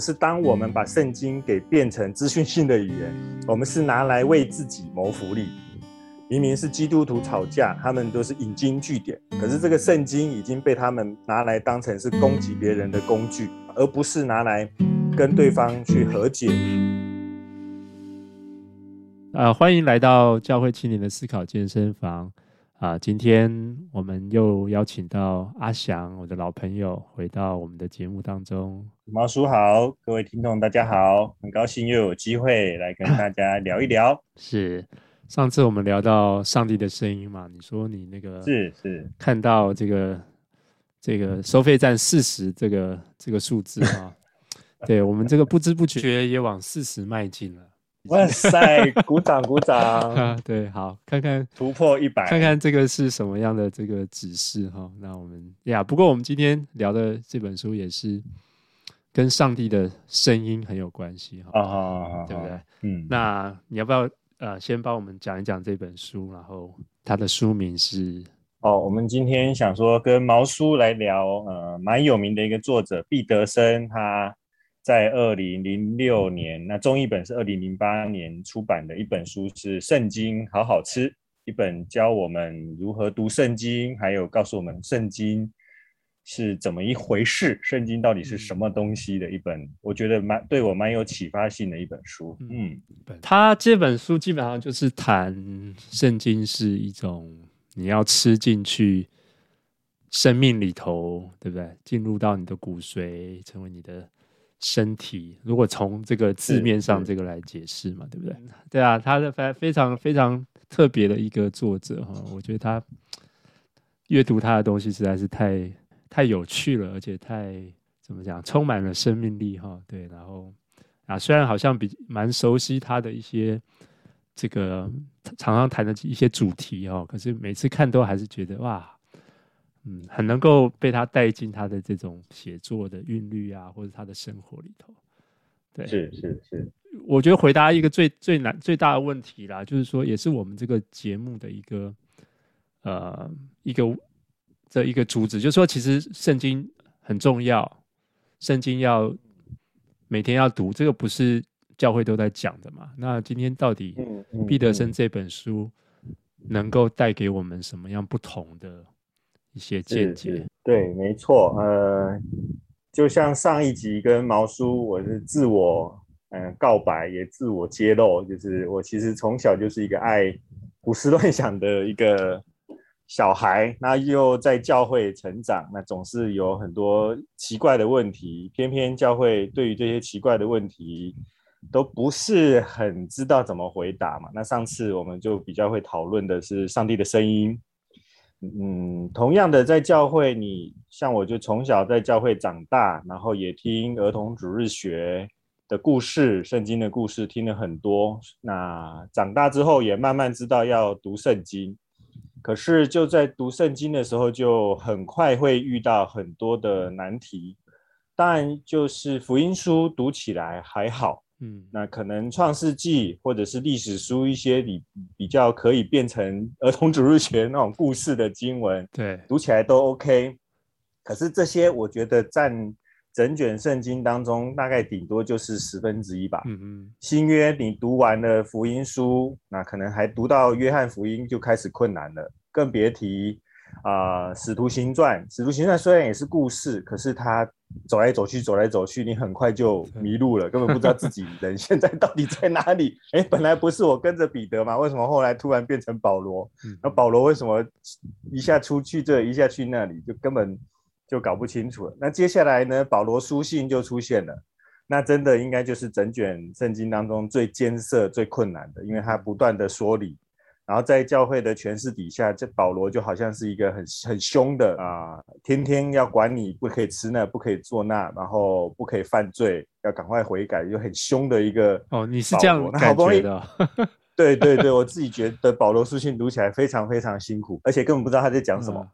可是当我们把圣经给变成资讯性的语言，我们是拿来为自己谋福利。明明是基督徒吵架，他们都是引经据典，可是这个圣经已经被他们拿来当成是攻击别人的工具，而不是拿来跟对方去和解。呃，欢迎来到教会青年的思考健身房啊，呃！今天我们又邀请到阿翔，我的老朋友，回到我们的节目当中。毛叔好，各位听众大家好，很高兴又有机会来跟大家 聊一聊。是。上次我们聊到上帝的声音嘛，你说你那个是是看到这个这个收费站四十这个这个数字啊，对我们这个不知不觉也往四十迈进了。哇塞，鼓掌鼓掌！对，好，看看突破一百，看看这个是什么样的这个指示哈。那我们呀，不过我们今天聊的这本书也是跟上帝的声音很有关系哈。啊对不对？嗯，那你要不要？呃，先帮我们讲一讲这本书，然后它的书名是哦，我们今天想说跟毛叔来聊，呃，蛮有名的一个作者毕德生，他在二零零六年，那中译本是二零零八年出版的一本书是《圣经好好吃》，一本教我们如何读圣经，还有告诉我们圣经。是怎么一回事？圣经到底是什么东西的一本？我觉得蛮对我蛮有启发性的一本书。嗯，他这本书基本上就是谈圣经是一种你要吃进去生命里头，对不对？进入到你的骨髓，成为你的身体。如果从这个字面上这个来解释嘛，对不对？对啊，他是非非常非常特别的一个作者哈。我觉得他阅读他的东西实在是太。太有趣了，而且太怎么讲，充满了生命力哈。对，然后啊，虽然好像比蛮熟悉他的一些这个常常谈的一些主题哦，可是每次看都还是觉得哇，嗯，很能够被他带进他的这种写作的韵律啊，或者他的生活里头。对，是是是，我觉得回答一个最最难最大的问题啦，就是说，也是我们这个节目的一个呃一个。这一个主旨就是说，其实圣经很重要，圣经要每天要读，这个不是教会都在讲的嘛？那今天到底毕德生这本书能够带给我们什么样不同的一些见解？对，没错，呃，就像上一集跟毛叔，我是自我嗯、呃、告白，也自我揭露，就是我其实从小就是一个爱胡思乱想的一个。小孩，那又在教会成长，那总是有很多奇怪的问题。偏偏教会对于这些奇怪的问题，都不是很知道怎么回答嘛。那上次我们就比较会讨论的是上帝的声音。嗯，同样的，在教会，你像我就从小在教会长大，然后也听儿童主日学的故事、圣经的故事听了很多。那长大之后，也慢慢知道要读圣经。可是就在读圣经的时候，就很快会遇到很多的难题。当然，就是福音书读起来还好，嗯，那可能创世纪或者是历史书一些比比较可以变成儿童主日学那种故事的经文，对，读起来都 OK。可是这些我觉得占整卷圣经当中大概顶多就是十分之一吧。嗯嗯，新约你读完了福音书，那可能还读到约翰福音就开始困难了，更别提啊、呃、使徒行传。使徒行传虽然也是故事，可是他走来走去，走来走去，你很快就迷路了，根本不知道自己人现在 到底在哪里。哎，本来不是我跟着彼得吗？为什么后来突然变成保罗？那保罗为什么一下出去这，一下去那里，就根本。就搞不清楚了。那接下来呢？保罗书信就出现了。那真的应该就是整卷圣经当中最艰涩、最困难的，因为他不断的说理，然后在教会的权势底下，这保罗就好像是一个很很凶的啊、呃，天天要管你不可以吃那，不可以做那，然后不可以犯罪，要赶快悔改，就很凶的一个。哦，你是这样感觉的？对对对，我自己觉得保罗书信读起来非常非常辛苦，而且根本不知道他在讲什么。嗯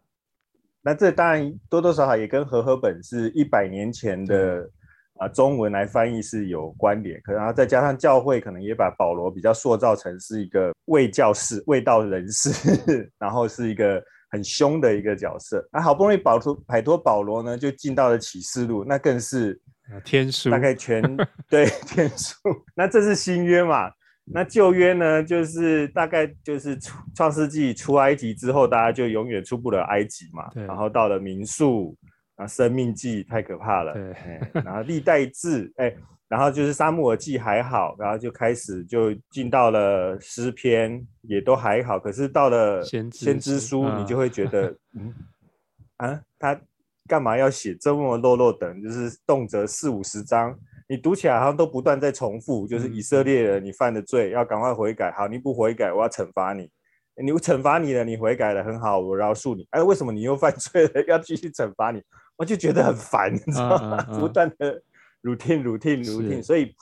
那这当然多多少少也跟和合本是一百年前的啊中文来翻译是有关联，可然后再加上教会可能也把保罗比较塑造成是一个卫教士、卫道人士，然后是一个很凶的一个角色。那好不容易保脱摆脱保罗呢，就进到了启示录，那更是天书大概全 对天书。那这是新约嘛？那旧约呢？就是大概就是创世纪出埃及之后，大家就永远出不了埃及嘛。然后到了民数，啊，生命记太可怕了。对，然后历代志，哎。然后就是撒母耳记还好，然后就开始就进到了诗篇，也都还好。可是到了先知书，你就会觉得，嗯，啊，他干嘛要写这么落落等？就是动辄四五十章，你读起来好像都不断在重复。就是以色列人，你犯的罪要赶快悔改。好，你不悔改，我要惩罚你。你我惩罚你了，你悔改了，很好，我饶恕你。哎，为什么你又犯罪了？要继续惩罚你？我就觉得很烦，你知道吗？不断的。routine routine routine，所以，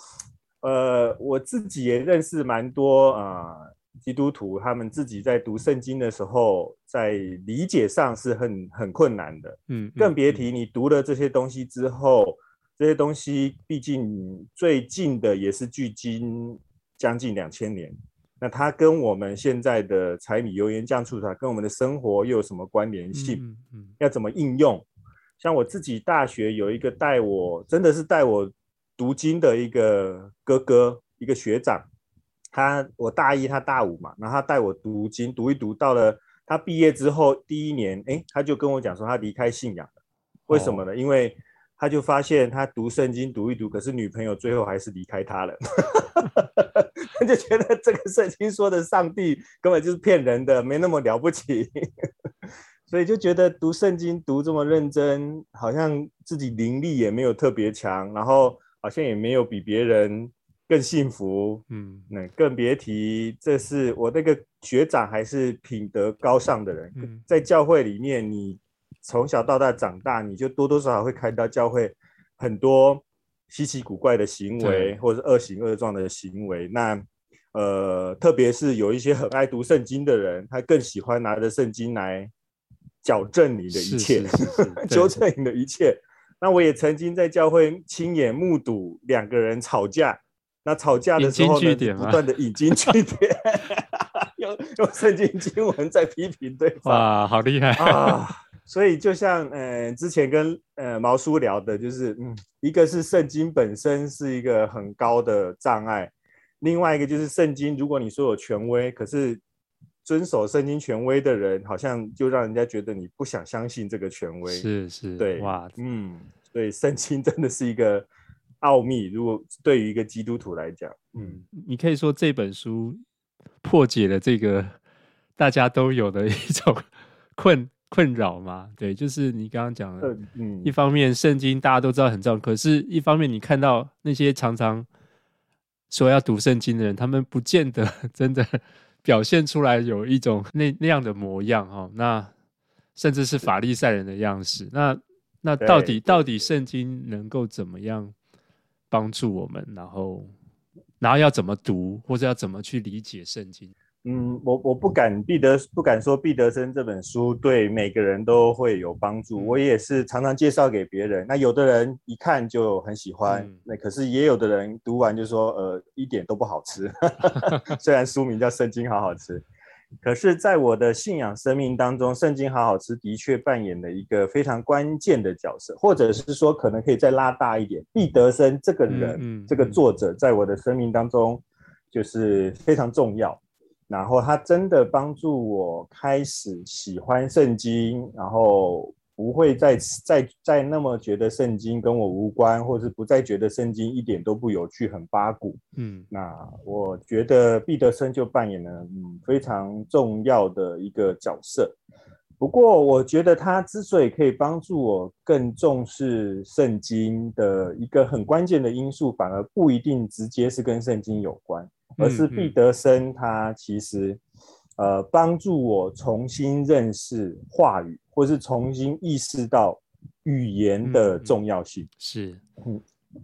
呃，我自己也认识蛮多啊、呃，基督徒他们自己在读圣经的时候，在理解上是很很困难的，嗯，更别提你读了这些东西之后，这些东西毕竟最近的也是距今将近两千年，那它跟我们现在的柴米油盐酱醋茶，跟我们的生活又有什么关联性？嗯嗯，要怎么应用？像我自己大学有一个带我，真的是带我读经的一个哥哥，一个学长。他我大一，他大五嘛，然后他带我读经，读一读，到了他毕业之后第一年，哎，他就跟我讲说他离开信仰了。为什么呢？因为他就发现他读圣经读一读，可是女朋友最后还是离开他了。他就觉得这个圣经说的上帝根本就是骗人的，没那么了不起。所以就觉得读圣经读这么认真，好像自己灵力也没有特别强，然后好像也没有比别人更幸福，嗯，那更别提这是我那个学长还是品德高尚的人，嗯，在教会里面，你从小到大长大，你就多多少少会看到教会很多稀奇古怪的行为，或者是恶行恶状的行为。那呃，特别是有一些很爱读圣经的人，他更喜欢拿着圣经来。矫正你的一切，纠正你的一切。那我也曾经在教会亲眼目睹两个人吵架。那吵架的时候呢，不 断的引经据典，用用圣经经文在批评对方。哇，好厉害啊！所以就像呃之前跟呃毛叔聊的，就是嗯，一个是圣经本身是一个很高的障碍，另外一个就是圣经，如果你说有权威，可是。遵守圣经权威的人，好像就让人家觉得你不想相信这个权威。是是，对，哇，嗯，对，圣经 真的是一个奥秘。如果对于一个基督徒来讲，嗯，你可以说这本书破解了这个大家都有的 一种困困扰吗？对，就是你刚刚讲的，嗯，一方面圣经大家都知道很重要，可是一方面你看到那些常常说要读圣经的人，他们不见得 真的。表现出来有一种 那那样的模样哈，那甚至是法利赛人的样式。那那到底到底圣经能够怎么样帮助我们？然后然后要怎么读，或者要怎么去理解圣经？嗯，我我不敢毕德不敢说毕德生这本书对每个人都会有帮助。嗯、我也是常常介绍给别人，那有的人一看就很喜欢，嗯、那可是也有的人读完就说，呃，一点都不好吃。虽然书名叫《圣经好好吃》，可是在我的信仰生命当中，《圣经好好吃》的确扮演了一个非常关键的角色，或者是说，可能可以再拉大一点，毕德生这个人，嗯嗯、这个作者在我的生命当中就是非常重要。然后他真的帮助我开始喜欢圣经，然后不会再再再那么觉得圣经跟我无关，或是不再觉得圣经一点都不有趣、很八股。嗯，那我觉得毕得生就扮演了嗯非常重要的一个角色。不过我觉得他之所以可以帮助我更重视圣经的一个很关键的因素，反而不一定直接是跟圣经有关。而是毕得生，他其实，呃，帮助我重新认识话语，或是重新意识到语言的重要性。是，嗯，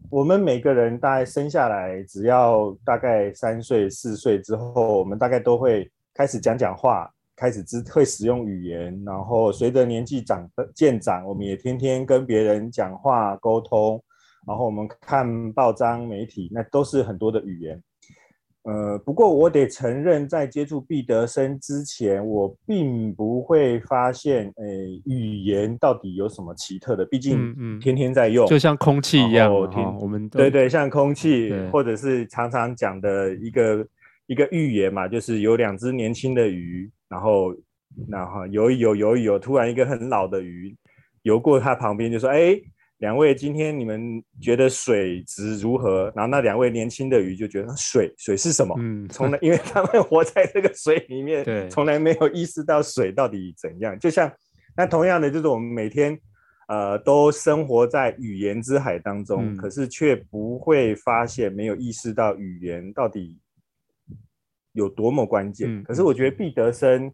我们每个人大概生下来，只要大概三岁、四岁之后，我们大概都会开始讲讲话，开始知会使用语言，然后随着年纪长的渐长，我们也天天跟别人讲话沟通，然后我们看报章媒体，那都是很多的语言。呃，不过我得承认，在接触毕德生之前，我并不会发现，诶、呃，语言到底有什么奇特的。毕竟，天天在用，嗯嗯、就像空气一样。哦、我们对对，像空气，或者是常常讲的一个一个寓言嘛，就是有两只年轻的鱼，然后然后游一游游一游，突然一个很老的鱼游过它旁边，就说：“哎。”两位，今天你们觉得水质如何？然后那两位年轻的鱼就觉得水水是什么？嗯，从来因为他们活在这个水里面，对，从来没有意识到水到底怎样。就像那同样的，就是我们每天呃都生活在语言之海当中，嗯，可是却不会发现，没有意识到语言到底有多么关键。嗯，可是我觉得毕德生。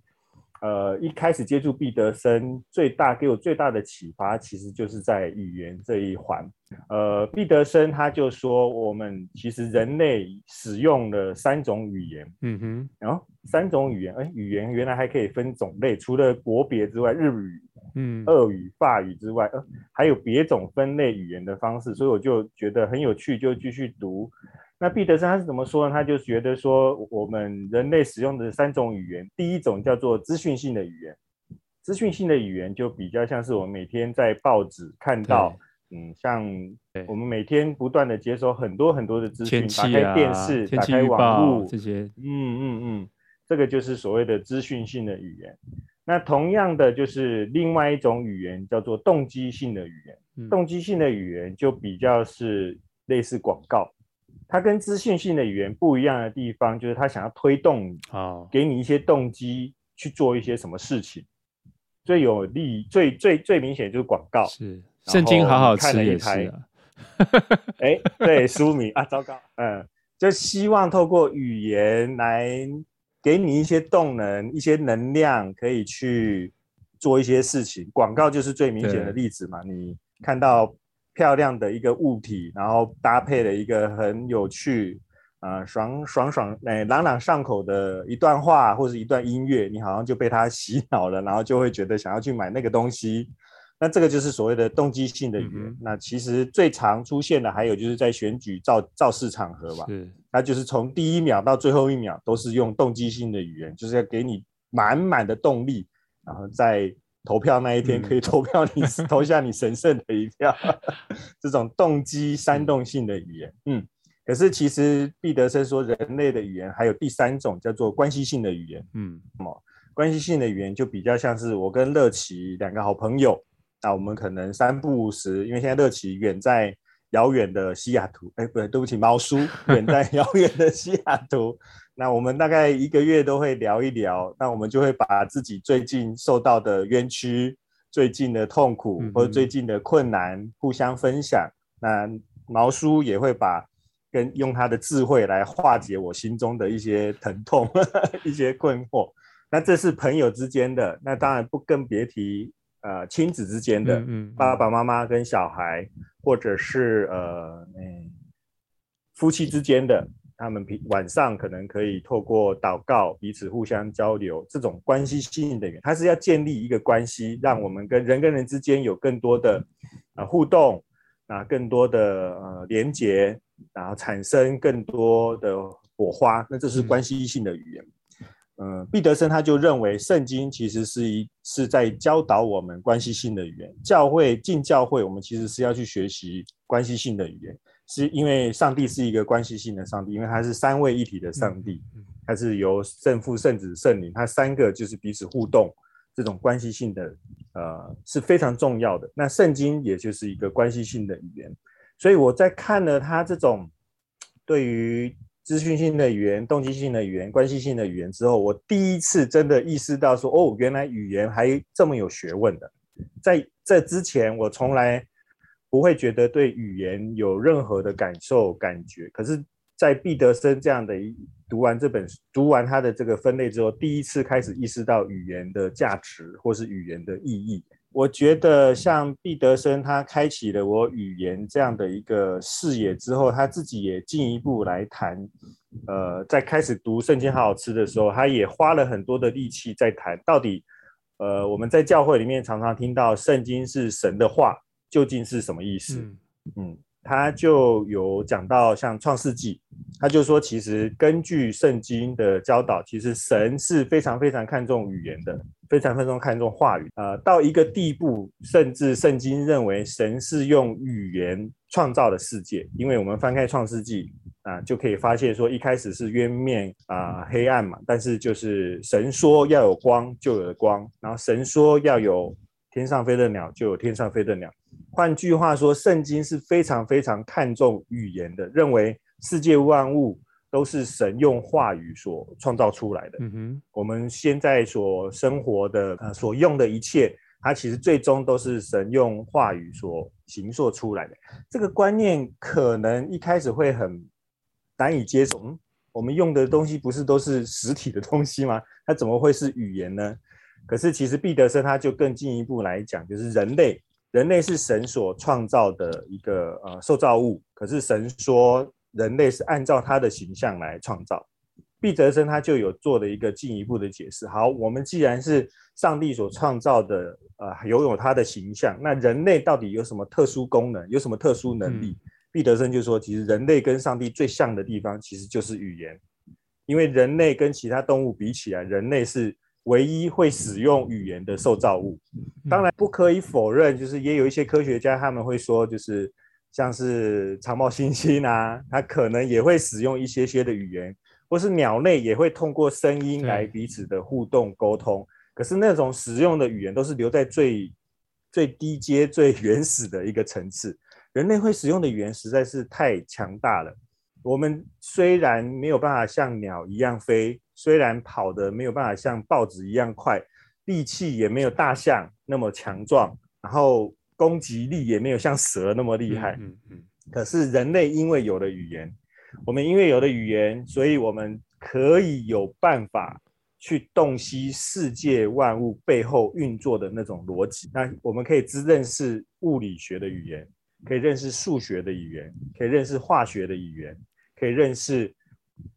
呃，一开始接触毕德生，最大给我最大的启发，其实就是在语言这一环。呃，毕德生他就说，我们其实人类使用了三种语言。嗯哼，然后、哦、三种语言，哎，语言原来还可以分种类，除了国别之外，日语、嗯，俄语、法语之外，呃，还有别种分类语言的方式，所以我就觉得很有趣，就继续读。那毕德生他是怎么说呢？他就觉得说，我们人类使用的三种语言，第一种叫做资讯性的语言，资讯性的语言就比较像是我们每天在报纸看到，嗯，像我们每天不断的接收很多很多的资讯，啊、打开电视、打开网络这些，嗯嗯嗯，这个就是所谓的资讯性的语言。那同样的，就是另外一种语言叫做动机性的语言，嗯、动机性的语言就比较是类似广告。它跟资讯性的语言不一样的地方，就是它想要推动你，给你一些动机去做一些什么事情。最有利、最最最明显就是广告。是，圣经好好吃也是啊。哎，对，书名啊，糟糕，嗯，就希望透过语言来给你一些动能、一些能量，可以去做一些事情。广告就是最明显的例子嘛，你看到。漂亮的一个物体，然后搭配了一个很有趣，啊、呃，爽爽爽，哎，朗朗上口的一段话或者一段音乐，你好像就被它洗脑了，然后就会觉得想要去买那个东西。那这个就是所谓的动机性的语言。嗯、那其实最常出现的还有就是在选举造造势场合吧，是，它就是从第一秒到最后一秒都是用动机性的语言，就是要给你满满的动力，然后在。投票那一天可以投票你，嗯、投下你神圣的一票，这种动机煽动性的语言，嗯，可是其实毕德生说，人类的语言还有第三种叫做关系性的语言，嗯，什么？关系性的语言就比较像是我跟乐琪两个好朋友，那我们可能三不五时，因为现在乐琪远在遥远的西雅图，哎，不对，对不起，毛叔远在遥远的西雅图。那我们大概一个月都会聊一聊，那我们就会把自己最近受到的冤屈、最近的痛苦或者最近的困难互相分享。那毛叔也会把跟用他的智慧来化解我心中的一些疼痛、一些困惑。那这是朋友之间的，那当然不更别提呃亲子之间的，爸爸妈妈跟小孩，或者是呃嗯夫妻之间的。他们平晚上可能可以透过祷告彼此互相交流，这种关系性的语言，它是要建立一个关系，让我们跟人跟人之间有更多的呃互动，啊，更多的呃连接，然后产生更多的火花，那这是关系性的语言。嗯，呃，毕德生他就认为圣经其实是一是在教导我们关系性的语言，教会进教会，我们其实是要去学习关系性的语言。是因为上帝是一个关系性的上帝，因为他是三位一体的上帝，他是由圣父、圣子、圣灵，他三个就是彼此互动，这种关系性的呃是非常重要的。那圣经也就是一个关系性的语言，所以我在看了他这种对于资讯性的语言、动机性的语言、关系性的语言之后，我第一次真的意识到说，哦，原来语言还这么有学问的。在这之前，我从来。不会觉得对语言有任何的感受感觉，可是，在毕德生这样的一读完这本书，读完他的这个分类之后，第一次开始意识到语言的价值或是语言的意义。我觉得像毕德生，他开启了我语言这样的一个视野之后，他自己也进一步来谈。呃，在开始读圣经好好吃的时候，他也花了很多的力气在谈到底。呃，我们在教会里面常常听到圣经是神的话。究竟是什么意思？嗯，嗯，他就有讲到像创世纪，他就说其实根据圣经的教导，其实神是非常非常看重语言的，非常非常看重话语。呃，到一个地步，甚至圣经认为神是用语言创造的世界，因为我们翻开创世纪啊，就可以发现说一开始是渊面啊黑暗嘛，但是就是神说要有光，就有了光，然后神说要有天上飞的鸟，就有天上飞的鸟。换句话说，圣经是非常非常看重语言的，认为世界万物都是神用话语所创造出来的。嗯哼，我们现在所生活的、呃、所用的一切，它其实最终都是神用话语所形塑出来的。这个观念可能一开始会很难以接受。嗯，我们用的东西不是都是实体的东西吗？它怎么会是语言呢？可是其实毕德生他就更进一步来讲，就是人类。人类是神所创造的一个呃受造物，可是神说人类是按照他的形象来创造。毕德生他就有做了一个进一步的解释。好，我们既然是上帝所创造的，呃，拥有他的形象，那人类到底有什么特殊功能，有什么特殊能力？毕德生就说，其实人类跟上帝最像的地方，其实就是语言，因为人类跟其他动物比起来，人类是。唯一会使用语言的受造物，当然不可以否认，就是也有一些科学家他们会说，就是像是长毛猩猩啊，它可能也会使用一些些的语言，或是鸟类也会通过声音来彼此的互动沟通。可是那种使用的语言都是留在最最低阶、最原始的一个层次。人类会使用的语言实在是太强大了。我们虽然没有办法像鸟一样飞。虽然跑得没有办法像豹子一样快，力气也没有大象那么强壮，然后攻击力也没有像蛇那么厉害。嗯嗯。可是人类因为有了语言，我们因为有了语言，所以我们可以有办法去洞悉世界万物背后运作的那种逻辑。那我们可以只认识物理学的语言，可以认识数学的语言，可以认识化学的语言，可以认识。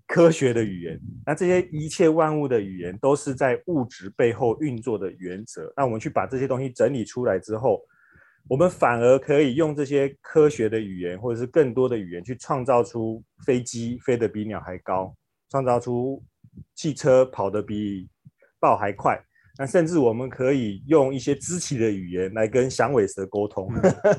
科学的语言，那这些一切万物的语言都是在物质背后运作的原则。那我们去把这些东西整理出来之后，我们反而可以用这些科学的语言，或者是更多的语言，去创造出飞机飞得比鸟还高，创造出汽车跑得比豹还快。那甚至我们可以用一些肢体的语言来跟响尾蛇沟通，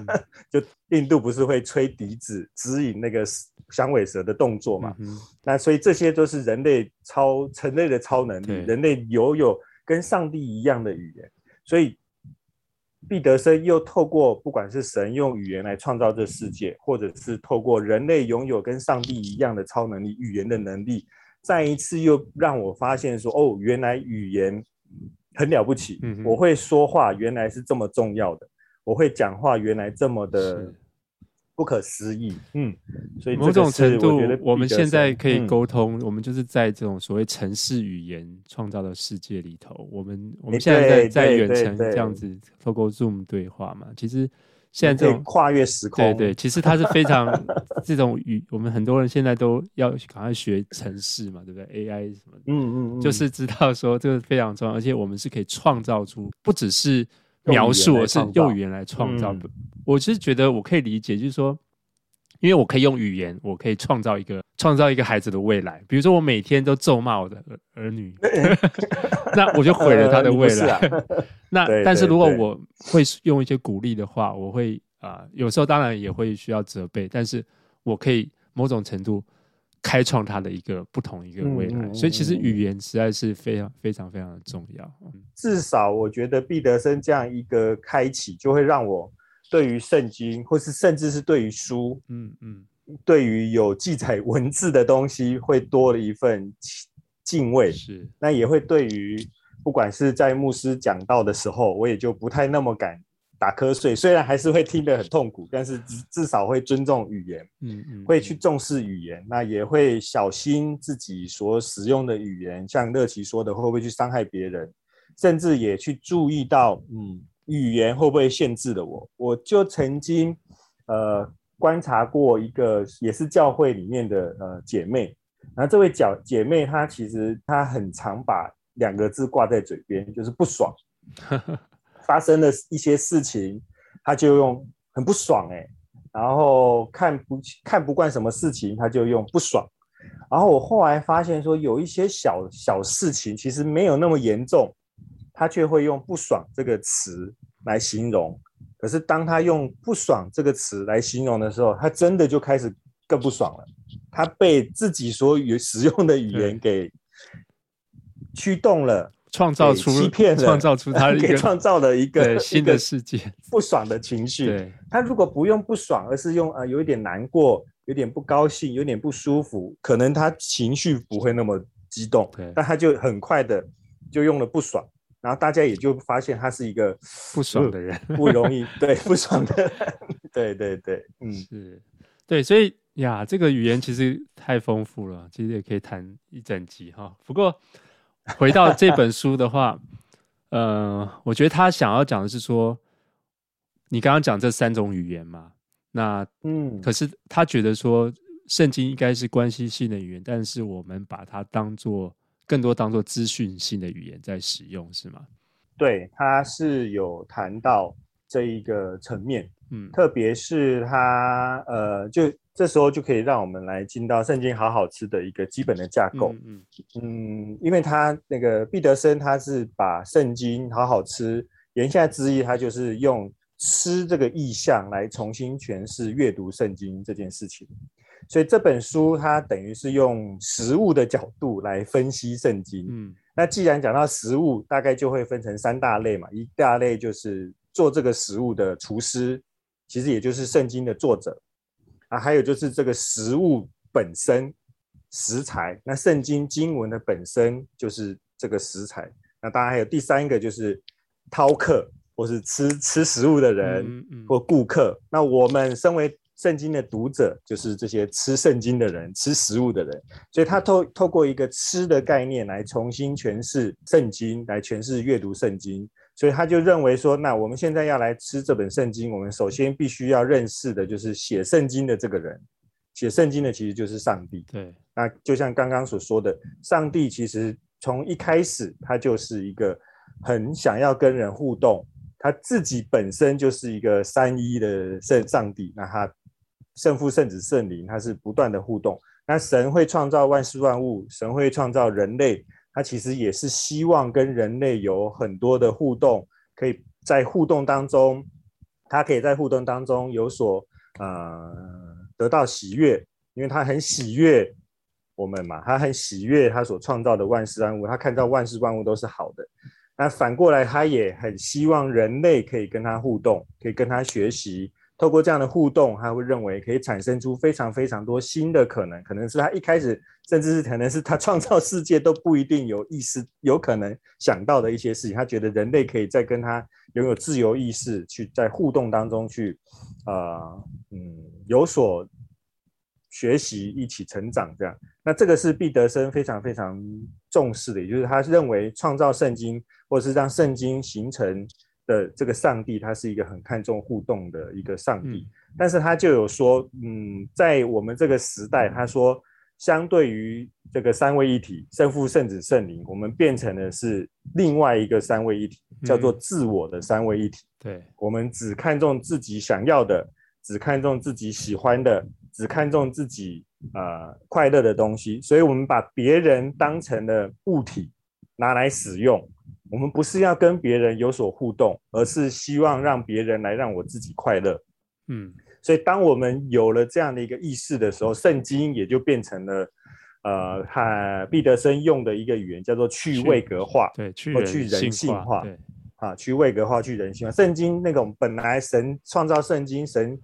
就印度不是会吹笛子指引那个响尾蛇的动作嘛？嗯、那所以这些都是人类超人类的超能力，人类拥有跟上帝一样的语言。所以毕德生又透过不管是神用语言来创造这世界，或者是透过人类拥有跟上帝一样的超能力语言的能力，再一次又让我发现说，哦，原来语言。很了不起，嗯、我会说话，原来是这么重要的。我会讲话，原来这么的不可思议。嗯，所以某种程度，我们现在可以沟通，嗯、我们就是在这种所谓城市语言创造的世界里头，我们我们现在在在远程这样子透过 Zoom 对话嘛，其实。现在这种跨越时空，对对，其实它是非常这种语，我们很多人现在都要赶快学程式嘛，对不对？AI 什么的，嗯嗯嗯，就是知道说这个非常重要，而且我们是可以创造出，不只是描述，而是用语言来创造我其实觉得我可以理解，就是说。因为我可以用语言，我可以创造一个创造一个孩子的未来。比如说，我每天都咒骂我的儿儿女，那我就毁了他的未来。那但是如果我会用一些鼓励的话，我会啊、呃，有时候当然也会需要责备，但是我可以某种程度开创他的一个不同一个未来。嗯、所以，其实语言实在是非常非常非常的重要。至少，我觉得毕德生这样一个开启，就会让我。对于圣经，或是甚至是对于书，嗯嗯，嗯对于有记载文字的东西，会多了一份敬畏。是，那也会对于不管是在牧师讲到的时候，我也就不太那么敢打瞌睡。虽然还是会听得很痛苦，但是至至少会尊重语言，嗯嗯，会去重视语言。那也会小心自己所使用的语言，像乐琪说的，会不会去伤害别人，甚至也去注意到，嗯。语言会不会限制了我？我就曾经，呃，观察过一个也是教会里面的呃姐妹，然后这位姐姐妹她其实她很常把两个字挂在嘴边，就是不爽。发生了一些事情，她就用很不爽哎、欸，然后看不看不惯什么事情，她就用不爽。然后我后来发现说，有一些小小事情其实没有那么严重，他却会用不爽这个词来形容。可是当他用不爽这个词来形容的时候，他真的就开始更不爽了。他被自己所语使用的语言给驱动了。创造出欺骗，创造出他 给创造了一个新的世界，不爽的情绪。他如果不用不爽，而是用呃有一点难过，有点不高兴，有点不舒服，可能他情绪不会那么激动。但他就很快的就用了不爽，然后大家也就发现他是一个不爽的人，不容易对不爽的人。对对对，嗯，是，对，所以呀，这个语言其实太丰富了，其实也可以谈一整集哈。不过。回到这本书的话，呃，我觉得他想要讲的是说，你刚刚讲这三种语言嘛，那嗯，可是他觉得说，圣经应该是关系性的语言，但是我们把它当做更多当做资讯性的语言在使用，是吗？对，他是有谈到这一个层面，嗯，特别是他呃，就。这时候就可以让我们来进到圣经好好吃的一个基本的架构。嗯，嗯，因为他那个毕德生他是把圣经好好吃言下之意，他就是用吃这个意象来重新诠释阅读圣经这件事情。所以这本书它等于是用食物的角度来分析圣经。嗯，那既然讲到食物，大概就会分成三大类嘛。一大类就是做这个食物的厨师，其实也就是圣经的作者。啊，还有就是这个食物本身食材，那圣经经文的本身就是这个食材。那当然还有第三个就是饕客，或是吃吃食物的人，嗯嗯、或顾客。那我们身为圣经的读者，就是这些吃圣经的人，吃食物的人。所以他透透过一个吃的概念来重新诠释圣经，来诠释阅读圣经。所以他就认为说，那我们现在要来吃这本圣经，我们首先必须要认识的就是写圣经的这个人。写圣经的其实就是上帝。对，那就像刚刚所说的，上帝其实从一开始他就是一个很想要跟人互动，他自己本身就是一个三一的圣上帝。那他圣父、圣子、圣灵，他是不断的互动。那神会创造万事万物，神会创造人类。他其实也是希望跟人类有很多的互动，可以在互动当中，他可以在互动当中有所呃得到喜悦，因为他很喜悦我们嘛，他很喜悦他所创造的万事万物，他看到万事万物都是好的。那反过来，他也很希望人类可以跟他互动，可以跟他学习。透过这样的互动，他会认为可以产生出非常非常多新的可能，可能是他一开始，甚至是可能是他创造世界都不一定有意识，有可能想到的一些事情。他觉得人类可以在跟他拥有自由意识，去在互动当中去，呃，嗯，有所学习，一起成长。这样，那这个是毕德生非常非常重视的，也就是他认为创造圣经，或是让圣经形成。的这个上帝，他是一个很看重互动的一个上帝，嗯、但是他就有说，嗯，在我们这个时代，他说，相对于这个三位一体，圣父、圣子、圣灵，我们变成的是另外一个三位一体，叫做自我的三位一体。对、嗯，我们只看重自己想要的，只看重自己喜欢的，只看重自己呃快乐的东西，所以我们把别人当成了物体拿来使用。我们不是要跟别人有所互动，而是希望让别人来让我自己快乐。嗯，所以当我们有了这样的一个意识的时候，圣经也就变成了，呃，哈毕德生用的一个语言叫做去位格化，对，去或去人性化，对，啊，去位格化，去人性化。圣经那种本来神创造圣经，神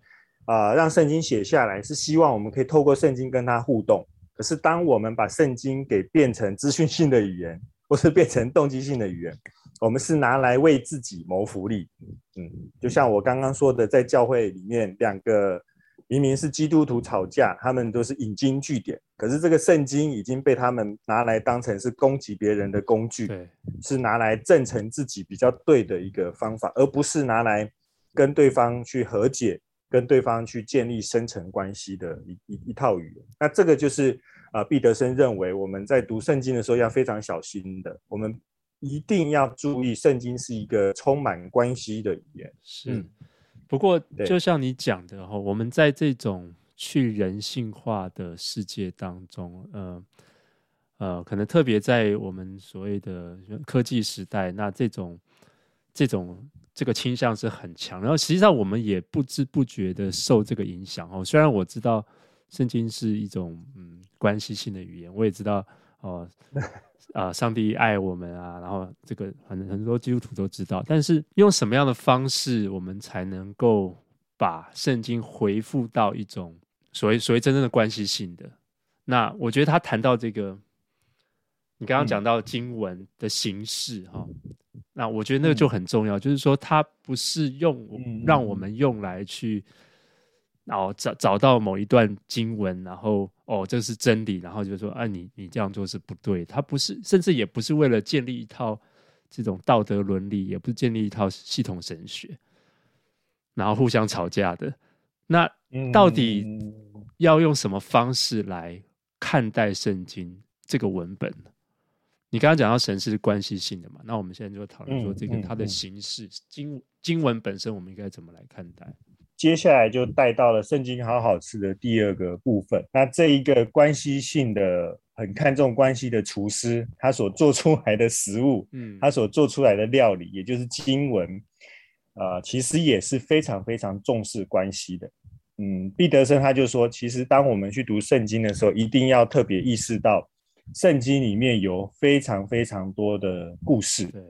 啊、呃、让圣经写下来，是希望我们可以透过圣经跟他互动。可是当我们把圣经给变成资讯性的语言，或是变成动机性的语言，我们是拿来为自己谋福利。嗯，就像我刚刚说的，在教会里面，两个明明是基督徒吵架，他们都是引经据典，可是这个圣经已经被他们拿来当成是攻击别人的工具，是拿来证成自己比较对的一个方法，而不是拿来跟对方去和解，跟对方去建立深层关系的一一一套语言。那这个就是。啊，毕德生认为我们在读圣经的时候要非常小心的，我们一定要注意，圣经是一个充满关系的语言。是，嗯、不过就像你讲的哈，我们在这种去人性化的世界当中，呃呃，可能特别在我们所谓的科技时代，那这种这种这个倾向是很强。然后实际上我们也不知不觉的受这个影响哦。虽然我知道圣经是一种嗯关系性的语言，我也知道哦。呃 啊，上帝爱我们啊，然后这个很很多基督徒都知道，但是用什么样的方式，我们才能够把圣经回复到一种所谓所谓真正的关系性的？那我觉得他谈到这个，你刚刚讲到经文的形式哈、嗯，那我觉得那个就很重要，嗯、就是说它不是用让我们用来去。然后找找到某一段经文，然后哦，这是真理，然后就说啊，你你这样做是不对。他不是，甚至也不是为了建立一套这种道德伦理，也不是建立一套系统神学，然后互相吵架的。那到底要用什么方式来看待圣经这个文本呢？你刚刚讲到神是关系性的嘛？那我们现在就讨论说，这个它的形式，经经文本身，我们应该怎么来看待？接下来就带到了圣经好好吃的第二个部分。那这一个关系性的、很看重关系的厨师，他所做出来的食物，嗯，他所做出来的料理，也就是经文，啊、呃，其实也是非常非常重视关系的。嗯，毕德生他就说，其实当我们去读圣经的时候，一定要特别意识到，圣经里面有非常非常多的故事。对，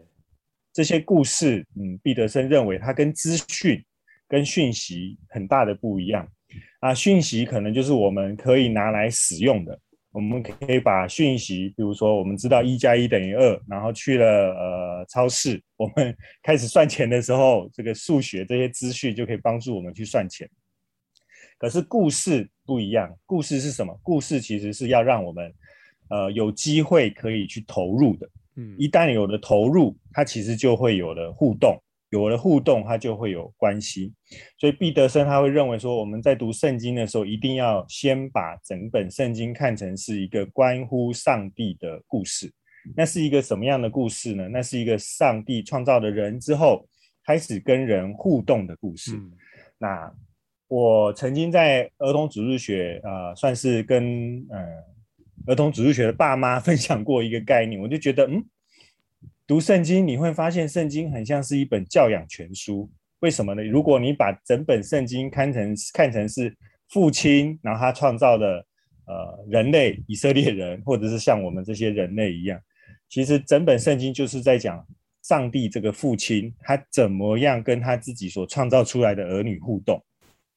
这些故事，嗯，毕德生认为它跟资讯。跟讯息很大的不一样啊，讯息可能就是我们可以拿来使用的，我们可以把讯息，比如说我们知道一加一等于二，然后去了呃超市，我们 开始算钱的时候，这个数学这些资讯就可以帮助我们去算钱。可是故事不一样，故事是什么？故事其实是要让我们呃有机会可以去投入的，嗯，一旦有了投入，它其实就会有了互动。有了互动，它就会有关系。所以毕德生他会认为说，我们在读圣经的时候，一定要先把整本圣经看成是一个关乎上帝的故事。那是一个什么样的故事呢？那是一个上帝创造了人之后，开始跟人互动的故事。嗯、那我曾经在儿童主日学啊、呃，算是跟呃儿童主日学的爸妈 分享过一个概念，我就觉得嗯。读圣经，你会发现圣经很像是一本教养全书。为什么呢？如果你把整本圣经看成看成是父亲，然后他创造的呃人类以色列人，或者是像我们这些人类一样，其实整本圣经就是在讲上帝这个父亲，他怎么样跟他自己所创造出来的儿女互动。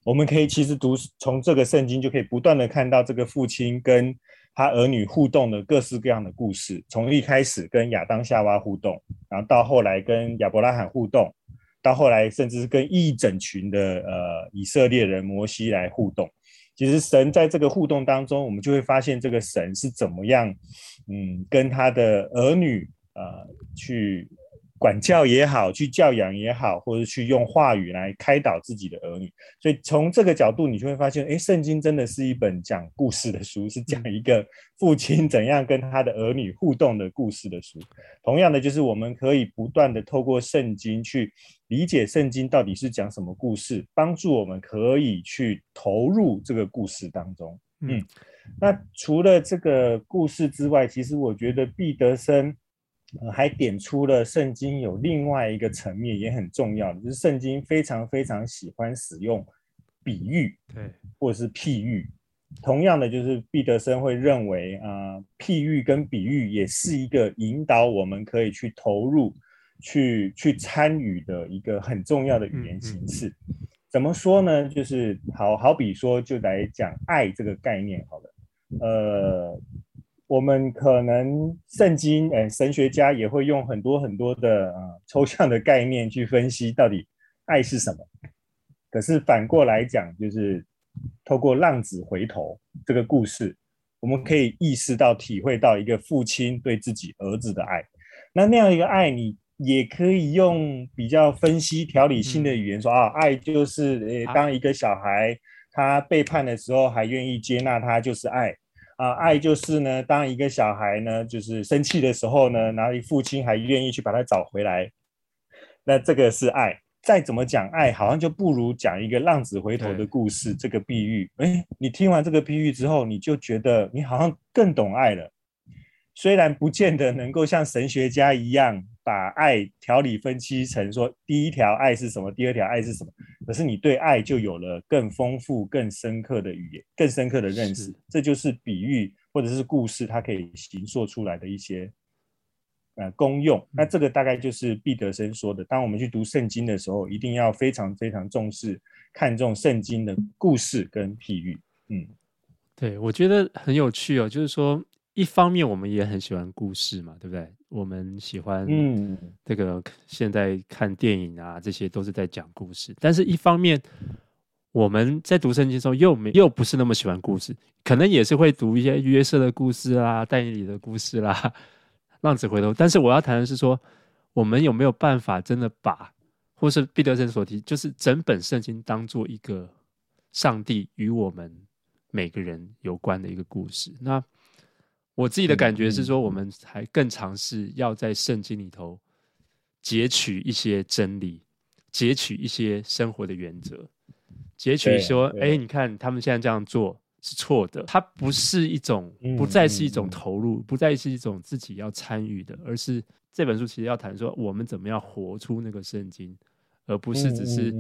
我们可以其实读从这个圣经就可以不断的看到这个父亲跟。他儿女互动的各式各样的故事，从一开始跟亚当夏娃互动，然后到后来跟亚伯拉罕互动，到后来甚至是跟一整群的呃以色列人摩西来互动。其实神在这个互动当中，我们就会发现这个神是怎么样，嗯，跟他的儿女呃去。管教也好，去教养也好，或者去用话语来开导自己的儿女，所以从这个角度，你就会发现，诶，圣经真的是一本讲故事的书，是讲一个父亲怎样跟他的儿女互动的故事的书。同样的，就是我们可以不断的透过圣经去理解圣经到底是讲什么故事，帮助我们可以去投入这个故事当中。嗯，那除了这个故事之外，其实我觉得毕德生。还点出了圣经有另外一个层面也很重要，就是圣经非常非常喜欢使用比喻，对，或者是譬喻。同样的，就是毕德生会认为啊、呃，譬喻跟比喻也是一个引导我们可以去投入、去去参与的一个很重要的语言形式。怎么说呢？就是好好比说，就来讲爱这个概念好了，呃。我们可能圣经，哎，神学家也会用很多很多的啊、呃、抽象的概念去分析到底爱是什么。可是反过来讲，就是透过浪子回头这个故事，我们可以意识到、体会到一个父亲对自己儿子的爱。那那样一个爱，你也可以用比较分析、条理性的语言说、嗯、啊，爱就是诶，当一个小孩他背叛的时候，还愿意接纳他，就是爱。啊，爱就是呢，当一个小孩呢，就是生气的时候呢，然后父亲还愿意去把他找回来，那这个是爱。再怎么讲爱，好像就不如讲一个浪子回头的故事。这个比喻，哎，你听完这个比喻之后，你就觉得你好像更懂爱了。虽然不见得能够像神学家一样把爱条理分析成说第一条爱是什么，第二条爱是什么，可是你对爱就有了更丰富、更深刻的语言、更深刻的认识。这就是比喻或者是故事，它可以形塑出来的一些。呃，功用，那这个大概就是毕德生说的。当我们去读圣经的时候，一定要非常非常重视、看重圣经的故事跟譬喻。嗯，对，我觉得很有趣哦。就是说，一方面我们也很喜欢故事嘛，对不对？我们喜欢，嗯，这个现在看电影啊，这些都是在讲故事。但是，一方面我们在读圣经的时候，又没又不是那么喜欢故事，可能也是会读一些约瑟的故事啦、但以理的故事啦。浪子回头，但是我要谈的是说，我们有没有办法真的把，或是毕德生所提，就是整本圣经当做一个上帝与我们每个人有关的一个故事？那我自己的感觉是说，我们还更尝试要在圣经里头截取一些真理，截取一些生活的原则，截取说，哎，你看他们现在这样做。是错的，它不是一种，不再是一种投入，不再是一种自己要参与的，而是这本书其实要谈说我们怎么样活出那个圣经，而不是只是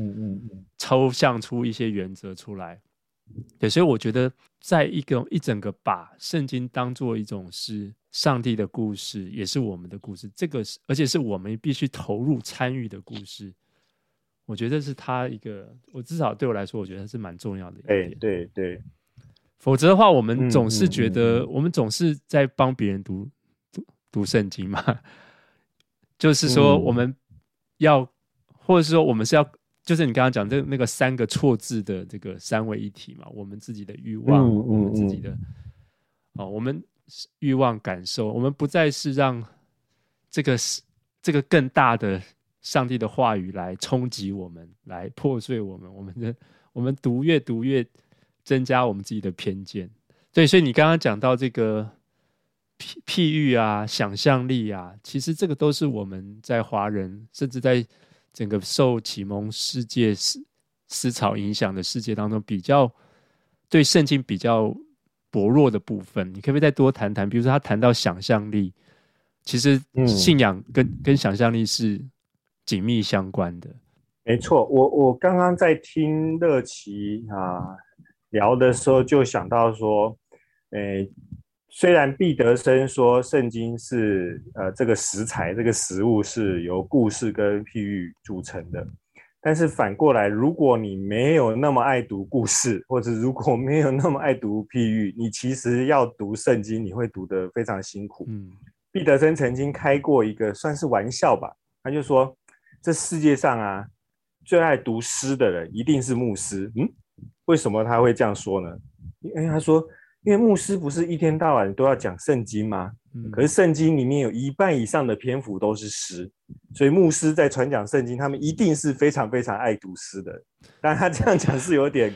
抽象出一些原则出来。对，所以我觉得，在一个一整个把圣经当做一种是上帝的故事，也是我们的故事，这个是而且是我们必须投入参与的故事。我觉得是他一个，我至少对我来说，我觉得是蛮重要的一点。对对。否则的话，我们总是觉得，我们总是在帮别人读读读圣经嘛。就是说，我们要，或者是说，我们是要，就是你刚刚讲这那个三个错字的这个三位一体嘛。我们自己的欲望，我们自己的，哦，我们欲望感受，我们不再是让这个是这个更大的上帝的话语来冲击我们，来破碎我们。我们的我们读越读越。增加我们自己的偏见，对，所以你刚刚讲到这个譬譬喻啊、想象力啊，其实这个都是我们在华人，甚至在整个受启蒙世界思思潮影响的世界当中，比较对圣经比较薄弱的部分。你可不可以再多谈谈？比如说他谈到想象力，其实信仰跟、嗯、跟想象力是紧密相关的。没错，我我刚刚在听乐奇啊。聊的时候就想到说，诶，虽然毕德生说圣经是呃这个食材，这个食物是由故事跟譬喻组成的，但是反过来，如果你没有那么爱读故事，或者如果没有那么爱读譬喻，你其实要读圣经，你会读得非常辛苦。嗯，毕德生曾经开过一个算是玩笑吧，他就说，这世界上啊，最爱读诗的人一定是牧师。嗯。为什么他会这样说呢？因为他说，因为牧师不是一天到晚都要讲圣经吗？可是圣经里面有一半以上的篇幅都是诗，所以牧师在传讲圣经，他们一定是非常非常爱读诗的。但他这样讲是有点